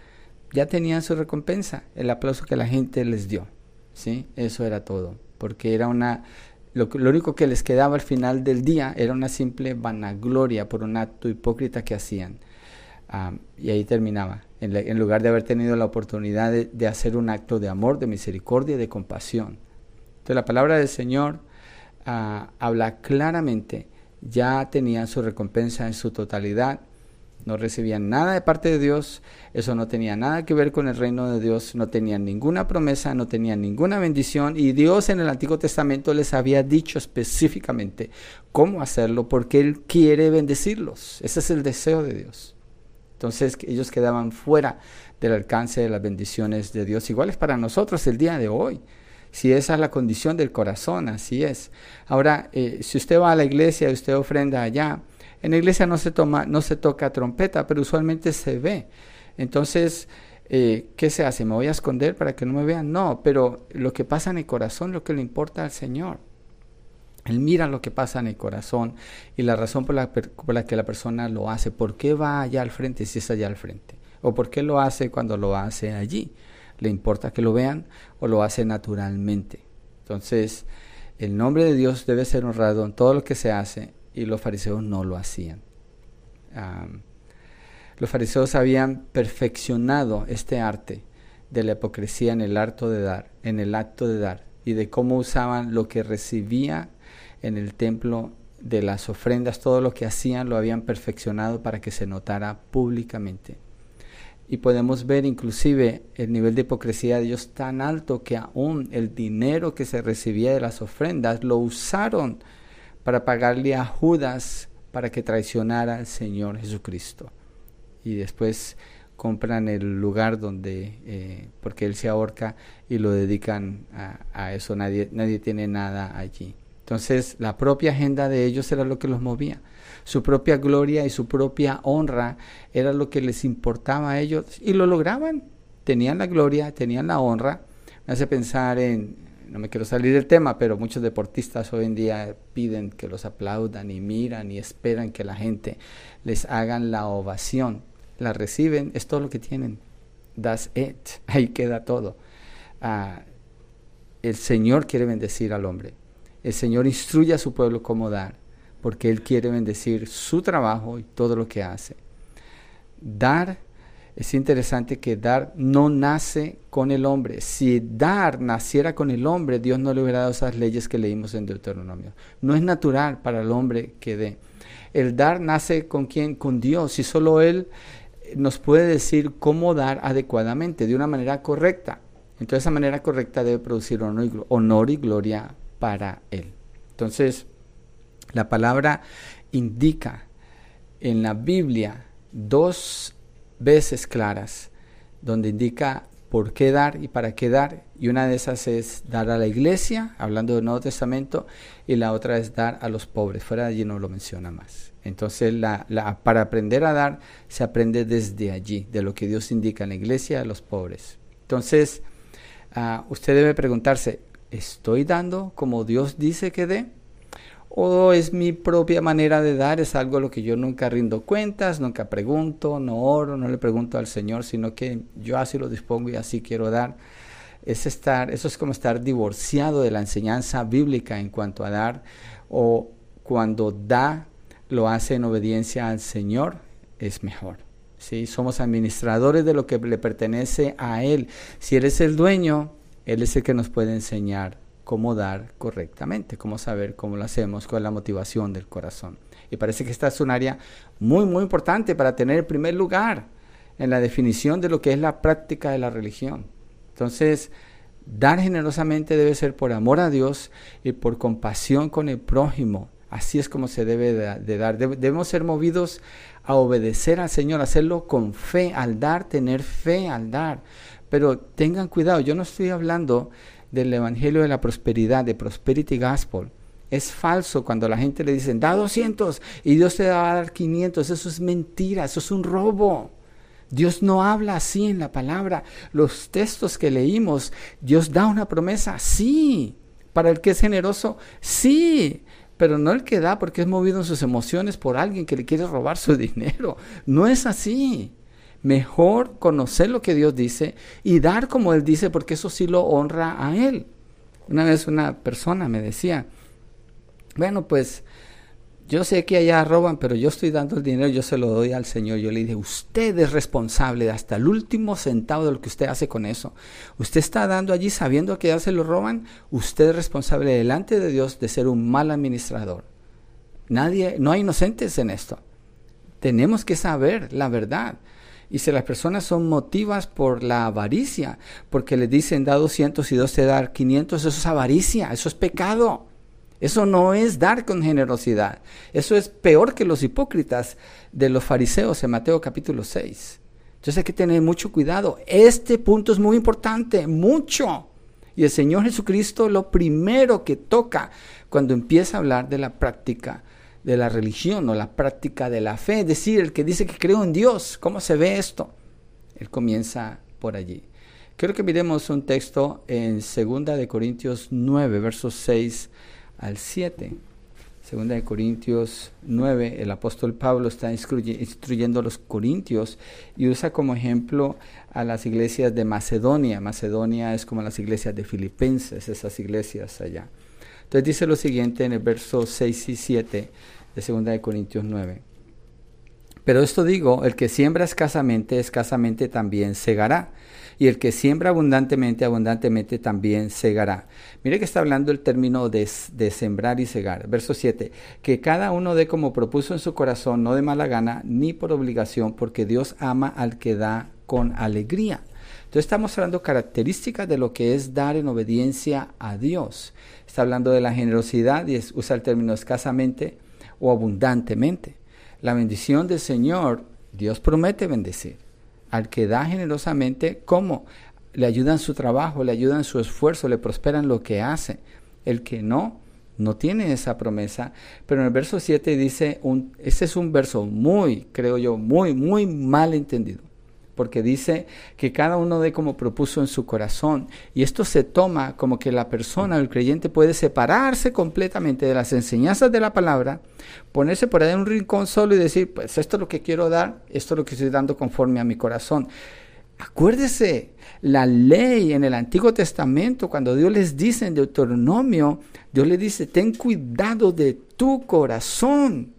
ya tenían su recompensa, el aplauso que la gente les dio. ¿sí? Eso era todo, porque era una, lo, único que les quedaba al final del día era una simple vanagloria por un acto hipócrita que hacían. y ahí terminaba, en, lugar de haber tenido la oportunidad de, hacer un acto de amor, de misericordia y de compasión. Entonces la palabra del Señor ah, habla claramente, ya tenían su recompensa en su totalidad, no recibían nada de parte de Dios, eso no tenía nada que ver con el reino de Dios, no tenían ninguna promesa, no tenían ninguna bendición y Dios en el Antiguo Testamento les había dicho específicamente cómo hacerlo porque Él quiere bendecirlos. Ese es el deseo de Dios. Entonces ellos quedaban fuera del alcance de las bendiciones de Dios. Igual es para nosotros el día de hoy. Si esa es la condición del corazón, así es. Ahora, eh, si usted va a la iglesia y usted ofrenda allá, en la iglesia no se, toma, no se toca trompeta, pero usualmente se ve. Entonces, eh, ¿qué se hace? ¿Me voy a esconder para que no me vean? No, pero lo que pasa en el corazón, lo que le importa al Señor. Él mira lo que pasa en el corazón y la razón por la, que la persona lo hace. ¿Por qué va allá al frente si es allá al frente? ¿O por qué lo hace cuando lo hace allí? ¿Le importa que lo vean o lo hace naturalmente? Entonces, el nombre de Dios debe ser honrado en todo lo que se hace y los fariseos no lo hacían. los fariseos habían perfeccionado este arte de la hipocresía en el acto de dar, en el acto de dar y de cómo usaban lo que recibía en el templo de las ofrendas, todo lo que hacían lo habían perfeccionado para que se notara públicamente. Y podemos ver inclusive el nivel de hipocresía de ellos tan alto que aún el dinero que se recibía de las ofrendas lo usaron para pagarle a Judas para que traicionara al Señor Jesucristo. Y después compran el lugar donde, eh, porque él se ahorca y lo dedican a, a, eso, nadie, nadie tiene nada allí. Entonces la propia agenda de ellos era lo que los movía, su propia gloria y su propia honra era lo que les importaba a ellos y lo lograban, tenían la gloria, tenían la honra. Me hace pensar en, no me quiero salir del tema, pero muchos deportistas hoy en día piden que los aplaudan y miran y esperan que la gente les hagan la ovación la reciben, es todo lo que tienen. Das it, ahí queda todo. Ah, el Señor quiere bendecir al hombre. El Señor instruye a su pueblo cómo dar, porque Él quiere bendecir su trabajo y todo lo que hace. Dar, es interesante que dar no nace con el hombre. Si dar naciera con el hombre, Dios no le hubiera dado esas leyes que leímos en Deuteronomio. No es natural para el hombre que dé. El dar nace con quién? Con Dios. Y solo Él nos puede decir cómo dar adecuadamente, de una manera correcta. Entonces esa manera correcta debe producir honor y, gloria para Él. Entonces, la palabra indica en la Biblia dos veces claras, donde indica por qué dar y para qué dar. Y una de esas es dar a la iglesia, hablando del Nuevo Testamento, y la otra es dar a los pobres. Fuera de allí no lo menciona más. Entonces, la, para aprender a dar, se aprende desde allí, de lo que Dios indica en la iglesia a los pobres. Entonces, uh, usted debe preguntarse, ¿estoy dando como Dios dice que dé? ¿O es mi propia manera de dar? Es algo a lo que yo nunca rindo cuentas, nunca pregunto, no oro, no le pregunto al Señor, sino que yo así lo dispongo y así quiero dar. Es estar, eso es como estar divorciado de la enseñanza bíblica en cuanto a dar, o cuando da lo hace en obediencia al Señor, es mejor. ¿sí? Somos administradores de lo que le pertenece a Él. Si Él es el dueño, Él es el que nos puede enseñar cómo dar correctamente, cómo saber cómo lo hacemos con la motivación del corazón. Y parece que esta es un área muy, muy importante para tener el primer lugar en la definición de lo que es la práctica de la religión. Entonces, dar generosamente debe ser por amor a Dios y por compasión con el prójimo, Así es como se debe de, dar. Debemos ser movidos a obedecer al Señor, hacerlo con fe al dar, tener fe al dar. Pero tengan cuidado, yo no estoy hablando del Evangelio de la Prosperidad, de Prosperity Gospel. Es falso cuando la gente le dice, da 200 y Dios te va a dar 500. Eso es mentira, eso es un robo. Dios no habla así en la palabra. Los textos que leímos, Dios da una promesa, sí. Para el que es generoso, sí pero no el que da porque es movido en sus emociones por alguien que le quiere robar su dinero. No es así. Mejor conocer lo que Dios dice y dar como Él dice porque eso sí lo honra a Él. Una vez una persona me decía, bueno, pues yo sé que allá roban, pero yo estoy dando el dinero, yo se lo doy al Señor. Yo le dije, usted es responsable de hasta el último centavo de lo que usted hace con eso. Usted está dando allí sabiendo que ya se lo roban, usted es responsable delante de Dios de ser un mal administrador. Nadie, no hay inocentes en esto. Tenemos que saber la verdad. Y si las personas son motivas por la avaricia, porque le dicen da 200 y Dios te da 500, eso es avaricia, eso es pecado. Eso no es dar con generosidad. Eso es peor que los hipócritas de los fariseos en Mateo capítulo 6. Entonces hay que tener mucho cuidado. Este punto es muy importante, mucho. Y el Señor Jesucristo lo primero que toca cuando empieza a hablar de la práctica de la religión o la práctica de la fe, es decir, el que dice que creo en Dios, ¿cómo se ve esto? Él comienza por allí. Quiero que miremos un texto en 2 de Corintios 9, versos 6 al 7. Segunda de Corintios 9, el apóstol Pablo está instruyendo a los corintios y usa como ejemplo a las iglesias de Macedonia. Macedonia es como las iglesias de Filipenses, esas iglesias allá. Entonces dice lo siguiente en el verso 6 y 7 de Segunda de Corintios 9. Pero esto digo, el que siembra escasamente, escasamente también segará y el que siembra abundantemente, abundantemente también segará. Mire que está hablando el término de, sembrar y segar. Verso 7, que cada uno dé como propuso en su corazón, no de mala gana, ni por obligación, porque Dios ama al que da con alegría. Entonces está mostrando características de lo que es dar en obediencia a Dios. Está hablando de la generosidad y usa el término escasamente o abundantemente. La bendición del Señor, Dios promete bendecir. Al que da generosamente, ¿cómo? Le ayuda en su trabajo, le ayuda en su esfuerzo, le prospera en lo que hace. El que no, no tiene esa promesa. Pero en el verso 7 dice, un, ese es un verso muy, creo yo, muy, muy mal entendido porque dice que cada uno dé como propuso en su corazón. Y esto se toma como que la persona, el creyente, puede separarse completamente de las enseñanzas de la palabra, ponerse por ahí en un rincón solo y decir, pues esto es lo que quiero dar, esto es lo que estoy dando conforme a mi corazón. Acuérdese, la ley en el Antiguo Testamento, cuando Dios les dice en Deuteronomio, Dios le dice, ten cuidado de tu corazón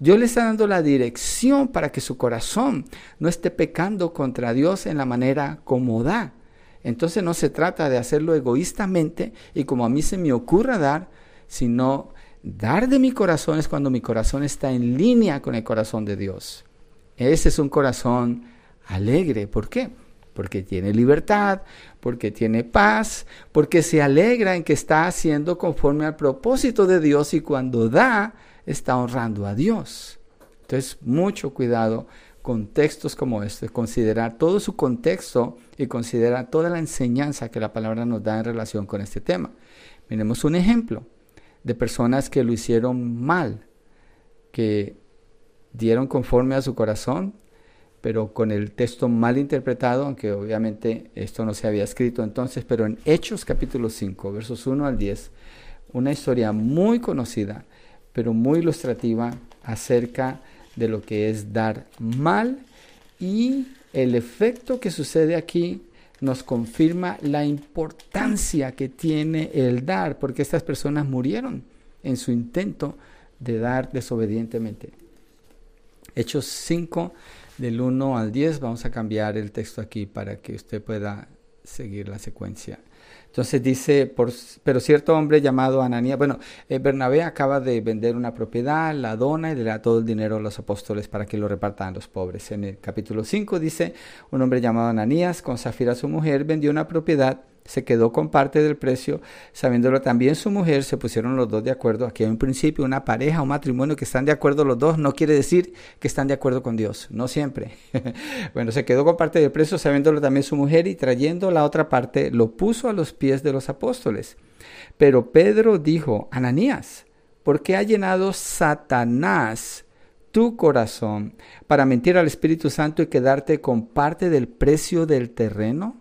Dios le está dando la dirección para que su corazón no esté pecando contra Dios en la manera como da. Entonces no se trata de hacerlo egoístamente y como a mí se me ocurra dar, sino dar de mi corazón es cuando mi corazón está en línea con el corazón de Dios. Ese es un corazón alegre. ¿Por qué? Porque tiene libertad, porque tiene paz, porque se alegra en que está haciendo conforme al propósito de Dios y cuando da, está honrando a Dios. Entonces, mucho cuidado con textos como este, considerar todo su contexto y considerar toda la enseñanza que la palabra nos da en relación con este tema. Miremos un ejemplo de personas que lo hicieron mal, que dieron conforme a su corazón, pero con el texto mal interpretado, aunque obviamente esto no se había escrito entonces, pero en Hechos capítulo 5, versos 1 al 10, una historia muy conocida pero muy ilustrativa acerca de lo que es dar mal y el efecto que sucede aquí nos confirma la importancia que tiene el dar, porque estas personas murieron en su intento de dar desobedientemente. Hechos 5 del 1 al 10, vamos a cambiar el texto aquí para que usted pueda seguir la secuencia. Entonces dice, por, pero cierto hombre llamado Ananías, bueno, eh, Bernabé acaba de vender una propiedad, la dona y le da todo el dinero a los apóstoles para que lo repartan a los pobres. En el capítulo 5 dice, un hombre llamado Ananías con Zafira su mujer vendió una propiedad se quedó con parte del precio, sabiéndolo también su mujer, se pusieron los dos de acuerdo. Aquí hay un principio, una pareja, un matrimonio que están de acuerdo los dos, no quiere decir que están de acuerdo con Dios, no siempre. bueno, se quedó con parte del precio, sabiéndolo también su mujer, y trayendo la otra parte, lo puso a los pies de los apóstoles. Pero Pedro dijo, Ananías, ¿por qué ha llenado Satanás tu corazón para mentir al Espíritu Santo y quedarte con parte del precio del terreno?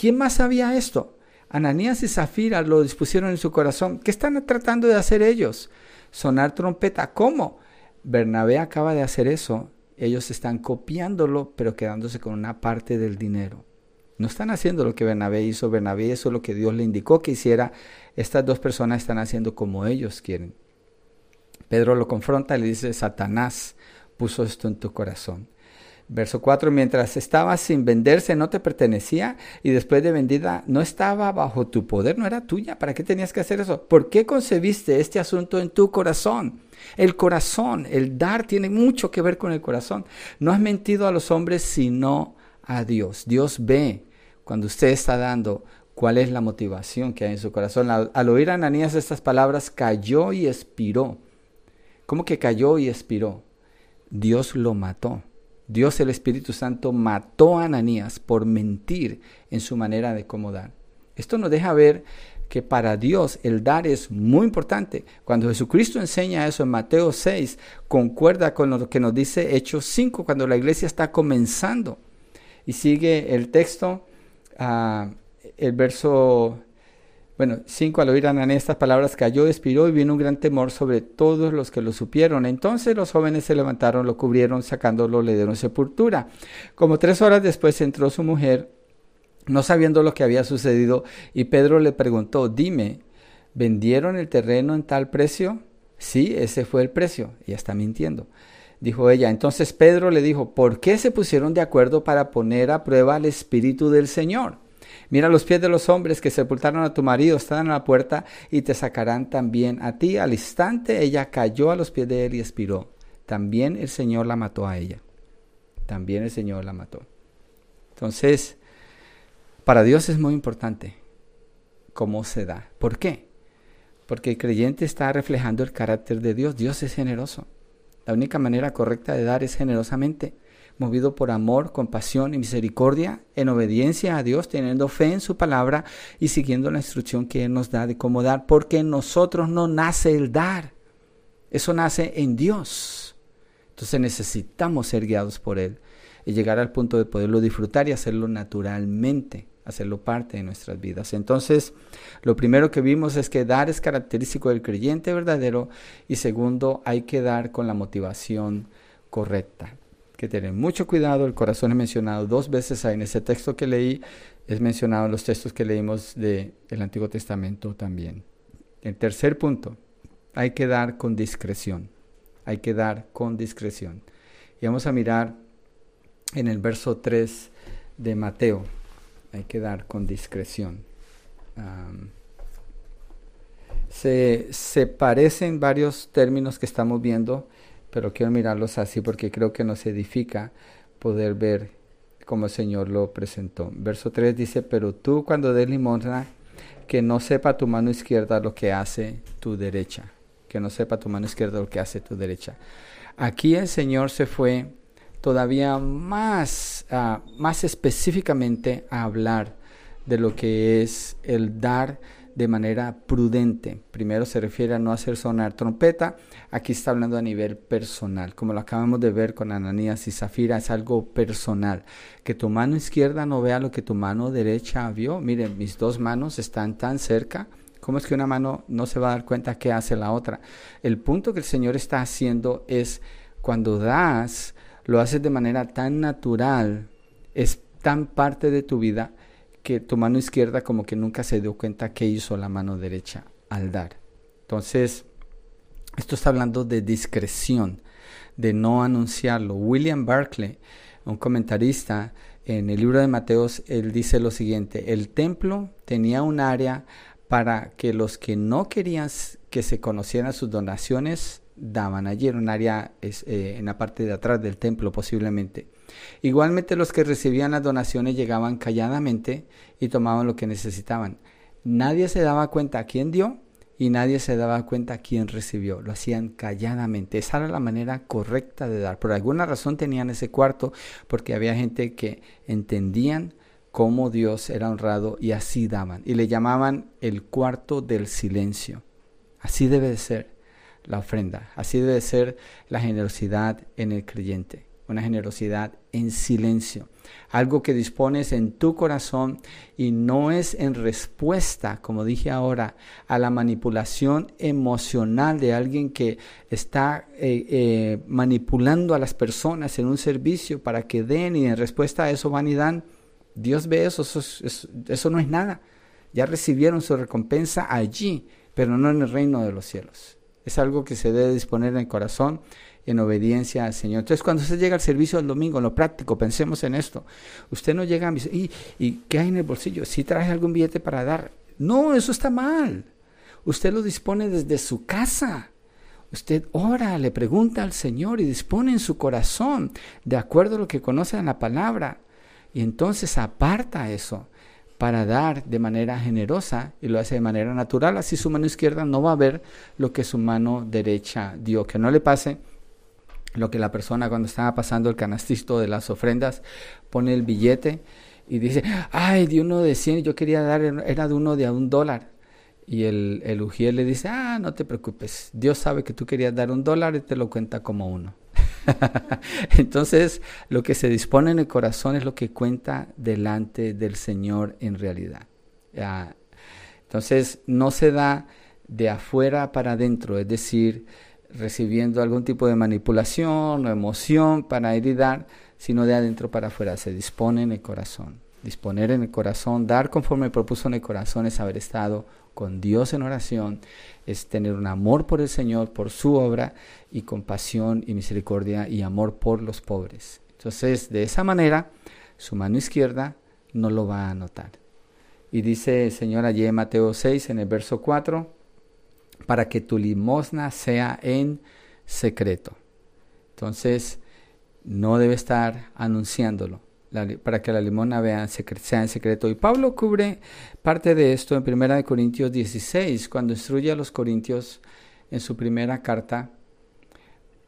¿Quién más sabía esto? Ananías y Zafira lo dispusieron en su corazón. ¿Qué están tratando de hacer ellos? Sonar trompeta. ¿Cómo? Bernabé acaba de hacer eso. Ellos están copiándolo, pero quedándose con una parte del dinero. No están haciendo lo que Bernabé hizo. Bernabé hizo lo que Dios le indicó que hiciera. Estas dos personas están haciendo como ellos quieren. Pedro lo confronta y le dice, Satanás puso esto en tu corazón. Verso 4, mientras estaba sin venderse no te pertenecía y después de vendida no estaba bajo tu poder, no era tuya. ¿Para qué tenías que hacer eso? ¿Por qué concebiste este asunto en tu corazón? El corazón, el dar tiene mucho que ver con el corazón. No has mentido a los hombres sino a Dios. Dios ve cuando usted está dando cuál es la motivación que hay en su corazón. Al, oír a Ananías estas palabras, cayó y expiró. ¿Cómo que cayó y expiró? Dios lo mató. Dios el Espíritu Santo mató a Ananías por mentir en su manera de cómo dar. Esto nos deja ver que para Dios el dar es muy importante. Cuando Jesucristo enseña eso en Mateo 6, concuerda con lo que nos dice Hechos 5, cuando la iglesia está comenzando. Y sigue el texto, uh, el verso bueno, cinco, al oír a Ananías estas palabras cayó, expiró y vino un gran temor sobre todos los que lo supieron. Entonces los jóvenes se levantaron, lo cubrieron, sacándolo, le dieron sepultura. Como tres horas después entró su mujer, no sabiendo lo que había sucedido, y Pedro le preguntó, dime, ¿vendieron el terreno en tal precio? Sí, ese fue el precio. Y está mintiendo. Dijo ella. Entonces Pedro le dijo, ¿por qué se pusieron de acuerdo para poner a prueba al Espíritu del Señor? Mira los pies de los hombres que sepultaron a tu marido, están a la puerta y te sacarán también a ti. Al instante ella cayó a los pies de él y expiró. También el Señor la mató a ella. También el Señor la mató. Entonces, para Dios es muy importante cómo se da. ¿Por qué? Porque el creyente está reflejando el carácter de Dios. Dios es generoso. La única manera correcta de dar es generosamente, movido por amor, compasión y misericordia, en obediencia a Dios, teniendo fe en su palabra y siguiendo la instrucción que Él nos da de cómo dar, porque en nosotros no nace el dar. Eso nace en Dios. Entonces necesitamos ser guiados por Él y llegar al punto de poderlo disfrutar y hacerlo naturalmente, hacerlo parte de nuestras vidas. Entonces, lo primero que vimos es que dar es característico del creyente verdadero y segundo, hay que dar con la motivación correcta. Que tener mucho cuidado, el corazón es mencionado dos veces ahí en ese texto que leí, es mencionado en los textos que leímos del Antiguo Testamento también. El tercer punto, hay que dar con discreción. Hay que dar con discreción. Y vamos a mirar en el verso 3 de Mateo. Hay que dar con discreción. se, se, parecen varios términos que estamos viendo, pero quiero mirarlos así porque creo que nos edifica poder ver cómo el Señor lo presentó. Verso 3 dice, pero tú cuando des limosna, que no sepa tu mano izquierda lo que hace tu derecha. Que no sepa tu mano izquierda lo que hace tu derecha. Aquí el Señor se fue todavía más, ah, más específicamente a hablar de lo que es el dar de manera prudente. Primero se refiere a no hacer sonar trompeta. Aquí está hablando a nivel personal. Como lo acabamos de ver con Ananías y Zafira, es algo personal. Que tu mano izquierda no vea lo que tu mano derecha vio. Miren, mis dos manos están tan cerca. ¿Cómo es que una mano no se va a dar cuenta qué hace la otra? El punto que el Señor está haciendo es cuando das, lo haces de manera tan natural, es tan parte de tu vida que tu mano izquierda como que nunca se dio cuenta que hizo la mano derecha al dar. Entonces, esto está hablando de discreción, de no anunciarlo. William Barclay, un comentarista en el libro de Mateos, él dice lo siguiente, el templo tenía un área para que los que no querían que se conocieran sus donaciones daban allí, en un área eh, en la parte de atrás del templo posiblemente. Igualmente los que recibían las donaciones llegaban calladamente y tomaban lo que necesitaban. Nadie se daba cuenta a quién dio y nadie se daba cuenta a quién recibió. Lo hacían calladamente. Esa era la manera correcta de dar. Por alguna razón tenían ese cuarto porque había gente que entendían cómo Dios era honrado y así daban. Y le llamaban el cuarto del silencio. Así debe de ser la ofrenda. Así debe ser la generosidad en el creyente, una generosidad en silencio, algo que dispones en tu corazón y no es en respuesta, como dije ahora, a la manipulación emocional de alguien que está eh, eh, manipulando a las personas en un servicio para que den y en respuesta a eso van y dan. Dios ve eso, eso, eso no es nada. Ya recibieron su recompensa allí, pero no en el reino de los cielos. Es algo que se debe disponer en el corazón en obediencia al Señor. Entonces, cuando usted llega al servicio del domingo, en lo práctico, pensemos en esto. Usted no llega a mi ¿y, ¿y qué hay en el bolsillo? ¿Si traje algún billete para dar? No, eso está mal. Usted lo dispone desde su casa. Usted ora, le pregunta al Señor y dispone en su corazón de acuerdo a lo que conoce en la palabra. Y entonces aparta eso para dar de manera generosa y lo hace de manera natural, así su mano izquierda no va a ver lo que su mano derecha dio, que no le pase lo que la persona cuando estaba pasando el canastito de las ofrendas pone el billete y dice, ay, de uno de 100, yo quería dar, era de uno de un dólar. Y el, el le dice, ah, no te preocupes, Dios sabe que tú querías dar un dólar y te lo cuenta como uno. Entonces, lo que se dispone en el corazón es lo que cuenta delante del Señor en realidad. entonces, no se da de afuera para adentro, es decir, recibiendo algún tipo de manipulación o emoción para ir y dar, sino de adentro para afuera. Se dispone en el corazón. Disponer en el corazón, dar conforme propuso en el corazón es haber estado con Dios en oración, es tener un amor por el Señor, por su obra y compasión y misericordia y amor por los pobres. Entonces, de esa manera, su mano izquierda no lo va a notar. Y dice el Señor allí en Mateo 6, en el verso 4, para que tu limosna sea en secreto. Entonces, no debe estar anunciándolo, para que la limona vea, sea en secreto. Y Pablo cubre parte de esto en 1 Corintios 16, cuando instruye a los corintios en su primera carta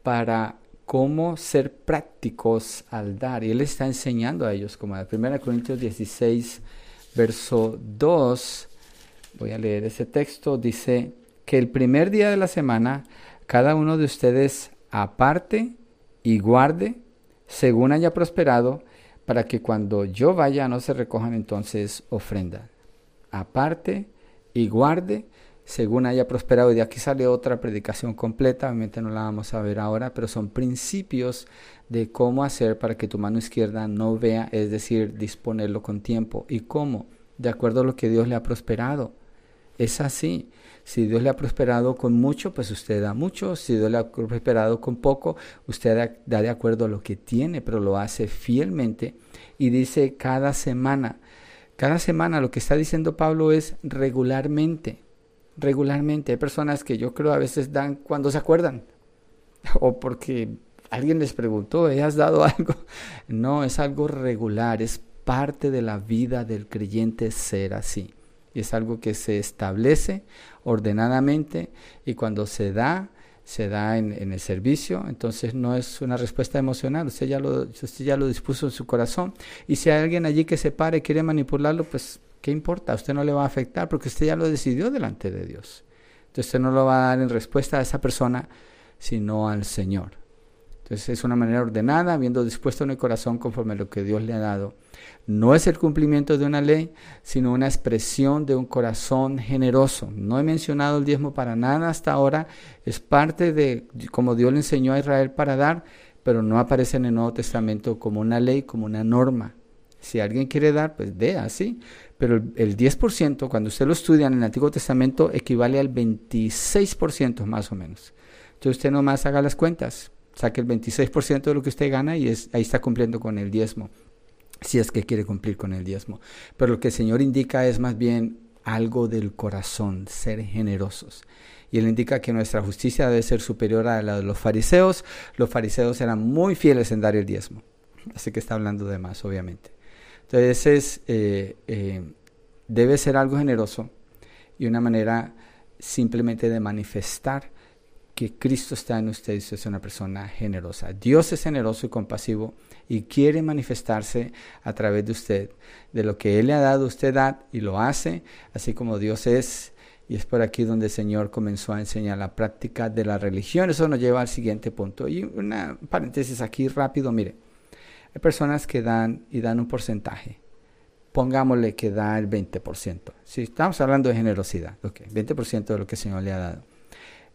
para cómo ser prácticos al dar. Y él está enseñando a ellos, como en 1 Corintios 16, verso 2, voy a leer ese texto, dice que el primer día de la semana cada uno de ustedes aparte y guarde según haya prosperado, para que cuando yo vaya no se recojan entonces ofrenda. Aparte y guarde según haya prosperado. Y de aquí sale otra predicación completa, obviamente no la vamos a ver ahora, pero son principios de cómo hacer para que tu mano izquierda no vea, es decir, disponerlo con tiempo. ¿Y cómo? De acuerdo a lo que Dios le ha prosperado. Es así. Si Dios le ha prosperado con mucho, pues usted da mucho. Si Dios le ha prosperado con poco, usted da, de acuerdo a lo que tiene, pero lo hace fielmente. Y dice cada semana. Cada semana lo que está diciendo Pablo es regularmente. Regularmente. Hay personas que yo creo a veces dan cuando se acuerdan. O porque alguien les preguntó, ¿has dado algo? No, es algo regular. Es parte de la vida del creyente ser así y es algo que se establece ordenadamente y cuando se da, se da en, el servicio, entonces no es una respuesta emocional, usted ya, lo, usted ya lo dispuso en su corazón y si hay alguien allí que se pare y quiere manipularlo, pues ¿qué importa? usted no le va a afectar porque usted ya lo decidió delante de Dios. Entonces usted no lo va a dar en respuesta a esa persona, sino al Señor. Es una manera ordenada, habiendo dispuesto en el corazón conforme a lo que Dios le ha dado. No es el cumplimiento de una ley, sino una expresión de un corazón generoso. No he mencionado el diezmo para nada hasta ahora. Es parte de como Dios le enseñó a Israel para dar, pero no aparece en el Nuevo Testamento como una ley, como una norma. Si alguien quiere dar, pues dé así. Pero el, el 10%, cuando usted lo estudia en el Antiguo Testamento, equivale al 26% más o menos. Entonces usted nomás haga las cuentas saque el 26% de lo que usted gana y es, ahí está cumpliendo con el diezmo, si es que quiere cumplir con el diezmo. Pero lo que el Señor indica es más bien algo del corazón, ser generosos. Y él indica que nuestra justicia debe ser superior a la de los fariseos. Los fariseos eran muy fieles en dar el diezmo. Así que está hablando de más, obviamente. Entonces, es, eh, eh, debe ser algo generoso y una manera simplemente de manifestar que Cristo está en usted y es una persona generosa. Dios es generoso y compasivo y quiere manifestarse a través de usted. De lo que Él le ha dado, usted da y lo hace, así como Dios es. Y es por aquí donde el Señor comenzó a enseñar la práctica de la religión. Eso nos lleva al siguiente punto. Y una paréntesis aquí rápido, mire. Hay personas que dan y dan un porcentaje. Pongámosle que da el 20%. Si estamos hablando de generosidad, ok, 20% de lo que el Señor le ha dado.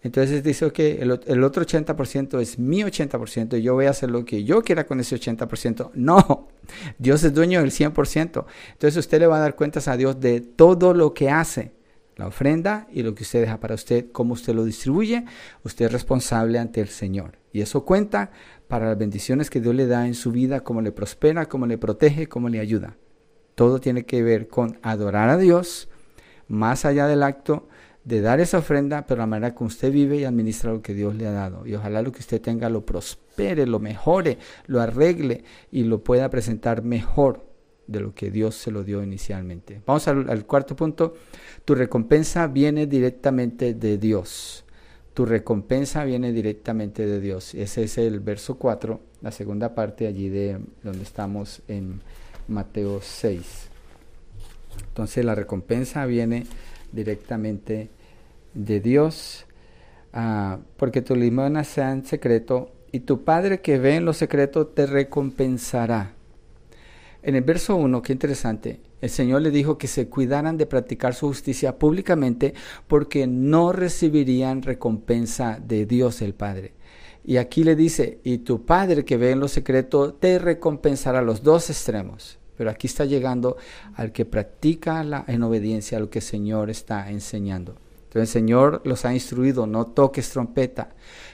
Entonces dice que el, el, otro 80% es mi 80% y yo voy a hacer lo que yo quiera con ese 80%. No, Dios es dueño del 100%. Entonces usted le va a dar cuentas a Dios de todo lo que hace, la ofrenda y lo que usted deja para usted, cómo usted lo distribuye. Usted es responsable ante el Señor. Y eso cuenta para las bendiciones que Dios le da en su vida, cómo le prospera, cómo le protege, cómo le ayuda. Todo tiene que ver con adorar a Dios, más allá del acto de dar esa ofrenda, pero la manera que usted vive y administra lo que Dios le ha dado. Y ojalá lo que usted tenga lo prospere, lo mejore, lo arregle y lo pueda presentar mejor de lo que Dios se lo dio inicialmente. Vamos al, cuarto punto. Tu recompensa viene directamente de Dios. Tu recompensa viene directamente de Dios. Ese es el verso 4, la segunda parte allí de donde estamos en Mateo 6. Entonces la recompensa viene directamente de Dios, ah, porque tu limona sea en secreto y tu Padre que ve en lo secreto te recompensará. En el verso 1, qué interesante, el Señor le dijo que se cuidaran de practicar su justicia públicamente porque no recibirían recompensa de Dios el Padre. Y aquí le dice, y tu Padre que ve en lo secreto te recompensará los dos extremos. Pero aquí está llegando al que practica la, en obediencia a lo que el Señor está enseñando. El Señor los ha instruido, no toques trompeta,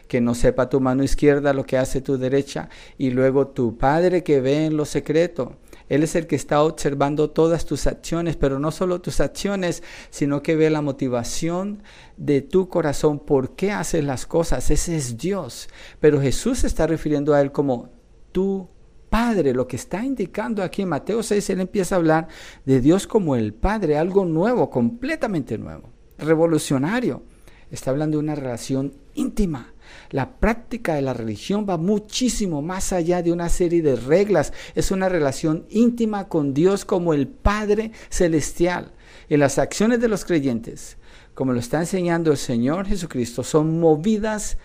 que no sepa tu mano izquierda lo que hace tu derecha, y luego tu Padre que ve en lo secreto. Él es el que está observando todas tus acciones, pero no solo tus acciones, sino que ve la motivación de tu corazón, por qué haces las cosas. Ese es Dios. Pero Jesús se está refiriendo a Él como tu Padre. Lo que está indicando aquí en Mateo 6, él empieza a hablar de Dios como el Padre, algo nuevo, completamente nuevo, revolucionario. Está hablando de una relación íntima. La práctica de la religión va muchísimo más allá de una serie de reglas. Es una relación íntima con Dios como el Padre Celestial. Y las acciones de los creyentes, como lo está enseñando el Señor Jesucristo, son movidas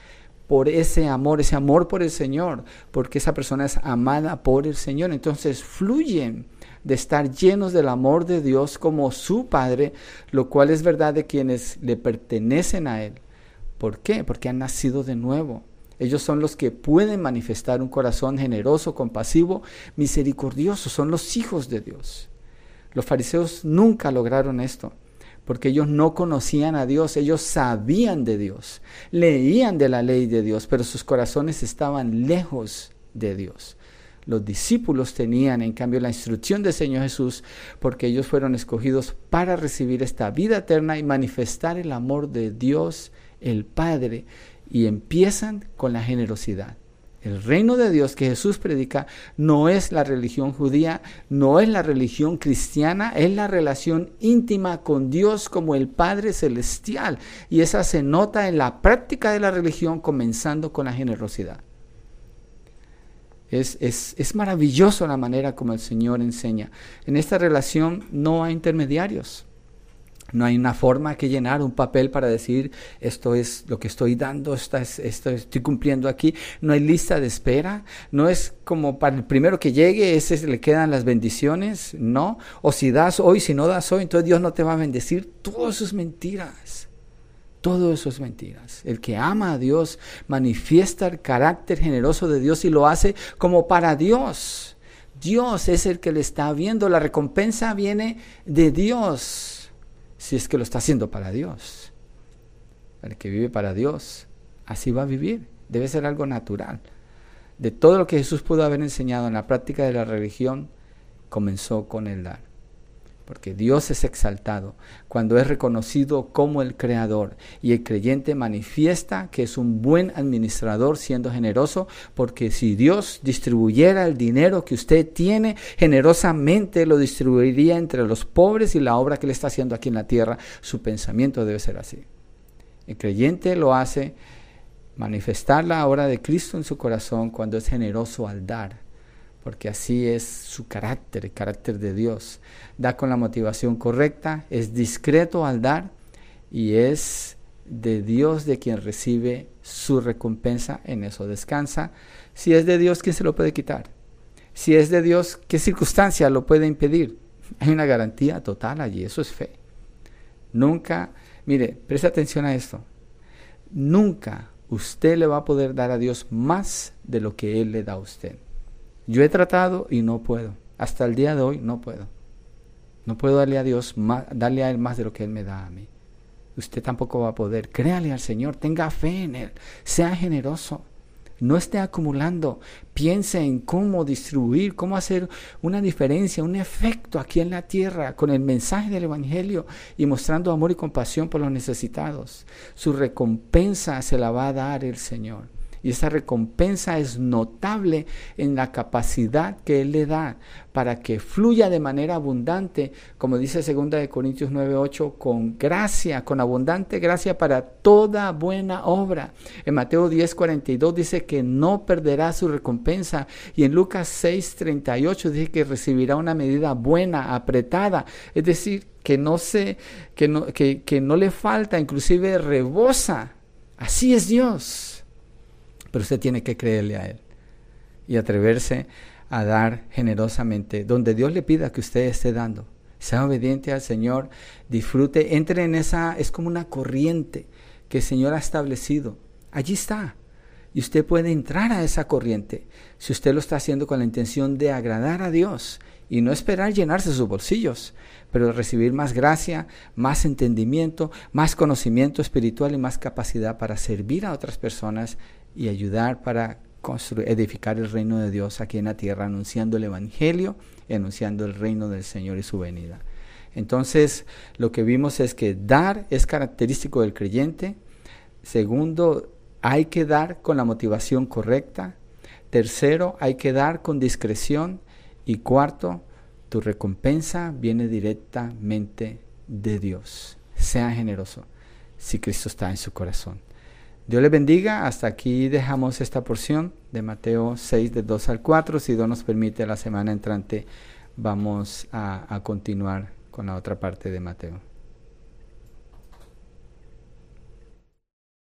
por ese amor, ese amor por el Señor, porque esa persona es amada por el Señor. Entonces fluyen de estar llenos del amor de Dios como su Padre, lo cual es verdad de quienes le pertenecen a Él. ¿Por qué? Porque han nacido de nuevo. Ellos son los que pueden manifestar un corazón generoso, compasivo, misericordioso. Son los hijos de Dios. Los fariseos nunca lograron esto, porque ellos no conocían a Dios, ellos sabían de Dios, leían de la ley de Dios, pero sus corazones estaban lejos de Dios. Los discípulos tenían, en cambio, la instrucción del Señor Jesús, porque ellos fueron escogidos para recibir esta vida eterna y manifestar el amor de Dios el Padre, y empiezan con la generosidad. El reino de Dios que Jesús predica no es la religión judía, no es la religión cristiana, es la relación íntima con Dios como el Padre Celestial. Y esa se nota en la práctica de la religión comenzando con la generosidad. Es, es, es maravilloso la manera como el Señor enseña. En esta relación no hay intermediarios. No hay una forma que llenar un papel para decir esto es lo que estoy dando, esto, esto estoy cumpliendo aquí. No hay lista de espera. No es como para el primero que llegue, ese le quedan las bendiciones. No. O si das hoy, si no das hoy, entonces Dios no te va a bendecir. Todo eso es mentiras. Todo eso es mentiras. El que ama a Dios manifiesta el carácter generoso de Dios y lo hace como para Dios. Dios es el que le está viendo. La recompensa viene de Dios si es que lo está haciendo para Dios. El que vive para Dios, así va a vivir. Debe ser algo natural. De todo lo que Jesús pudo haber enseñado en la práctica de la religión, comenzó con el dar porque Dios es exaltado cuando es reconocido como el creador y el creyente manifiesta que es un buen administrador siendo generoso, porque si Dios distribuyera el dinero que usted tiene, generosamente lo distribuiría entre los pobres y la obra que le está haciendo aquí en la tierra, su pensamiento debe ser así. El creyente lo hace manifestar la obra de Cristo en su corazón cuando es generoso al dar porque así es su carácter, el carácter de Dios. Da con la motivación correcta, es discreto al dar y es de Dios de quien recibe su recompensa, en eso descansa. Si es de Dios, ¿quién se lo puede quitar? Si es de Dios, ¿qué circunstancia lo puede impedir? Hay una garantía total allí, eso es fe. Nunca, mire, preste atención a esto, nunca usted le va a poder dar a Dios más de lo que Él le da a usted. Yo he tratado y no puedo. Hasta el día de hoy no puedo. No puedo darle a Dios más, darle a Él más de lo que Él me da a mí. Usted tampoco va a poder. Créale al Señor, tenga fe en Él, sea generoso. No esté acumulando. Piense en cómo distribuir, cómo hacer una diferencia, un efecto aquí en la tierra con el mensaje del Evangelio y mostrando amor y compasión por los necesitados. Su recompensa se la va a dar el Señor. Y esa recompensa es notable en la capacidad que Él le da para que fluya de manera abundante, como dice 2 Corintios 9:8, con gracia, con abundante gracia para toda buena obra. En Mateo 10:42 dice que no perderá su recompensa y en Lucas 6:38 dice que recibirá una medida buena, apretada, es decir, que no se que no, que, que no le falta, inclusive rebosa. Así es Dios. Pero usted tiene que creerle a Él y atreverse a dar generosamente, donde Dios le pida que usted esté dando. Sea obediente al Señor, disfrute, entre en esa, es como una corriente que el Señor ha establecido. Allí está. Y usted puede entrar a esa corriente si usted lo está haciendo con la intención de agradar a Dios y no esperar llenarse sus bolsillos, pero recibir más gracia, más entendimiento, más conocimiento espiritual y más capacidad para servir a otras personas y ayudar para edificar el reino de Dios aquí en la tierra, anunciando el Evangelio y anunciando el reino del Señor y su venida. Entonces, lo que vimos es que dar es característico del creyente. Segundo, hay que dar con la motivación correcta. Tercero, hay que dar con discreción. Y cuarto, tu recompensa viene directamente de Dios. Sea generoso si Cristo está en su corazón. Dios le bendiga. Hasta aquí dejamos esta porción de Mateo 6, de 2 al 4. Si Dios nos permite, la semana entrante vamos a, a continuar con la otra parte de Mateo.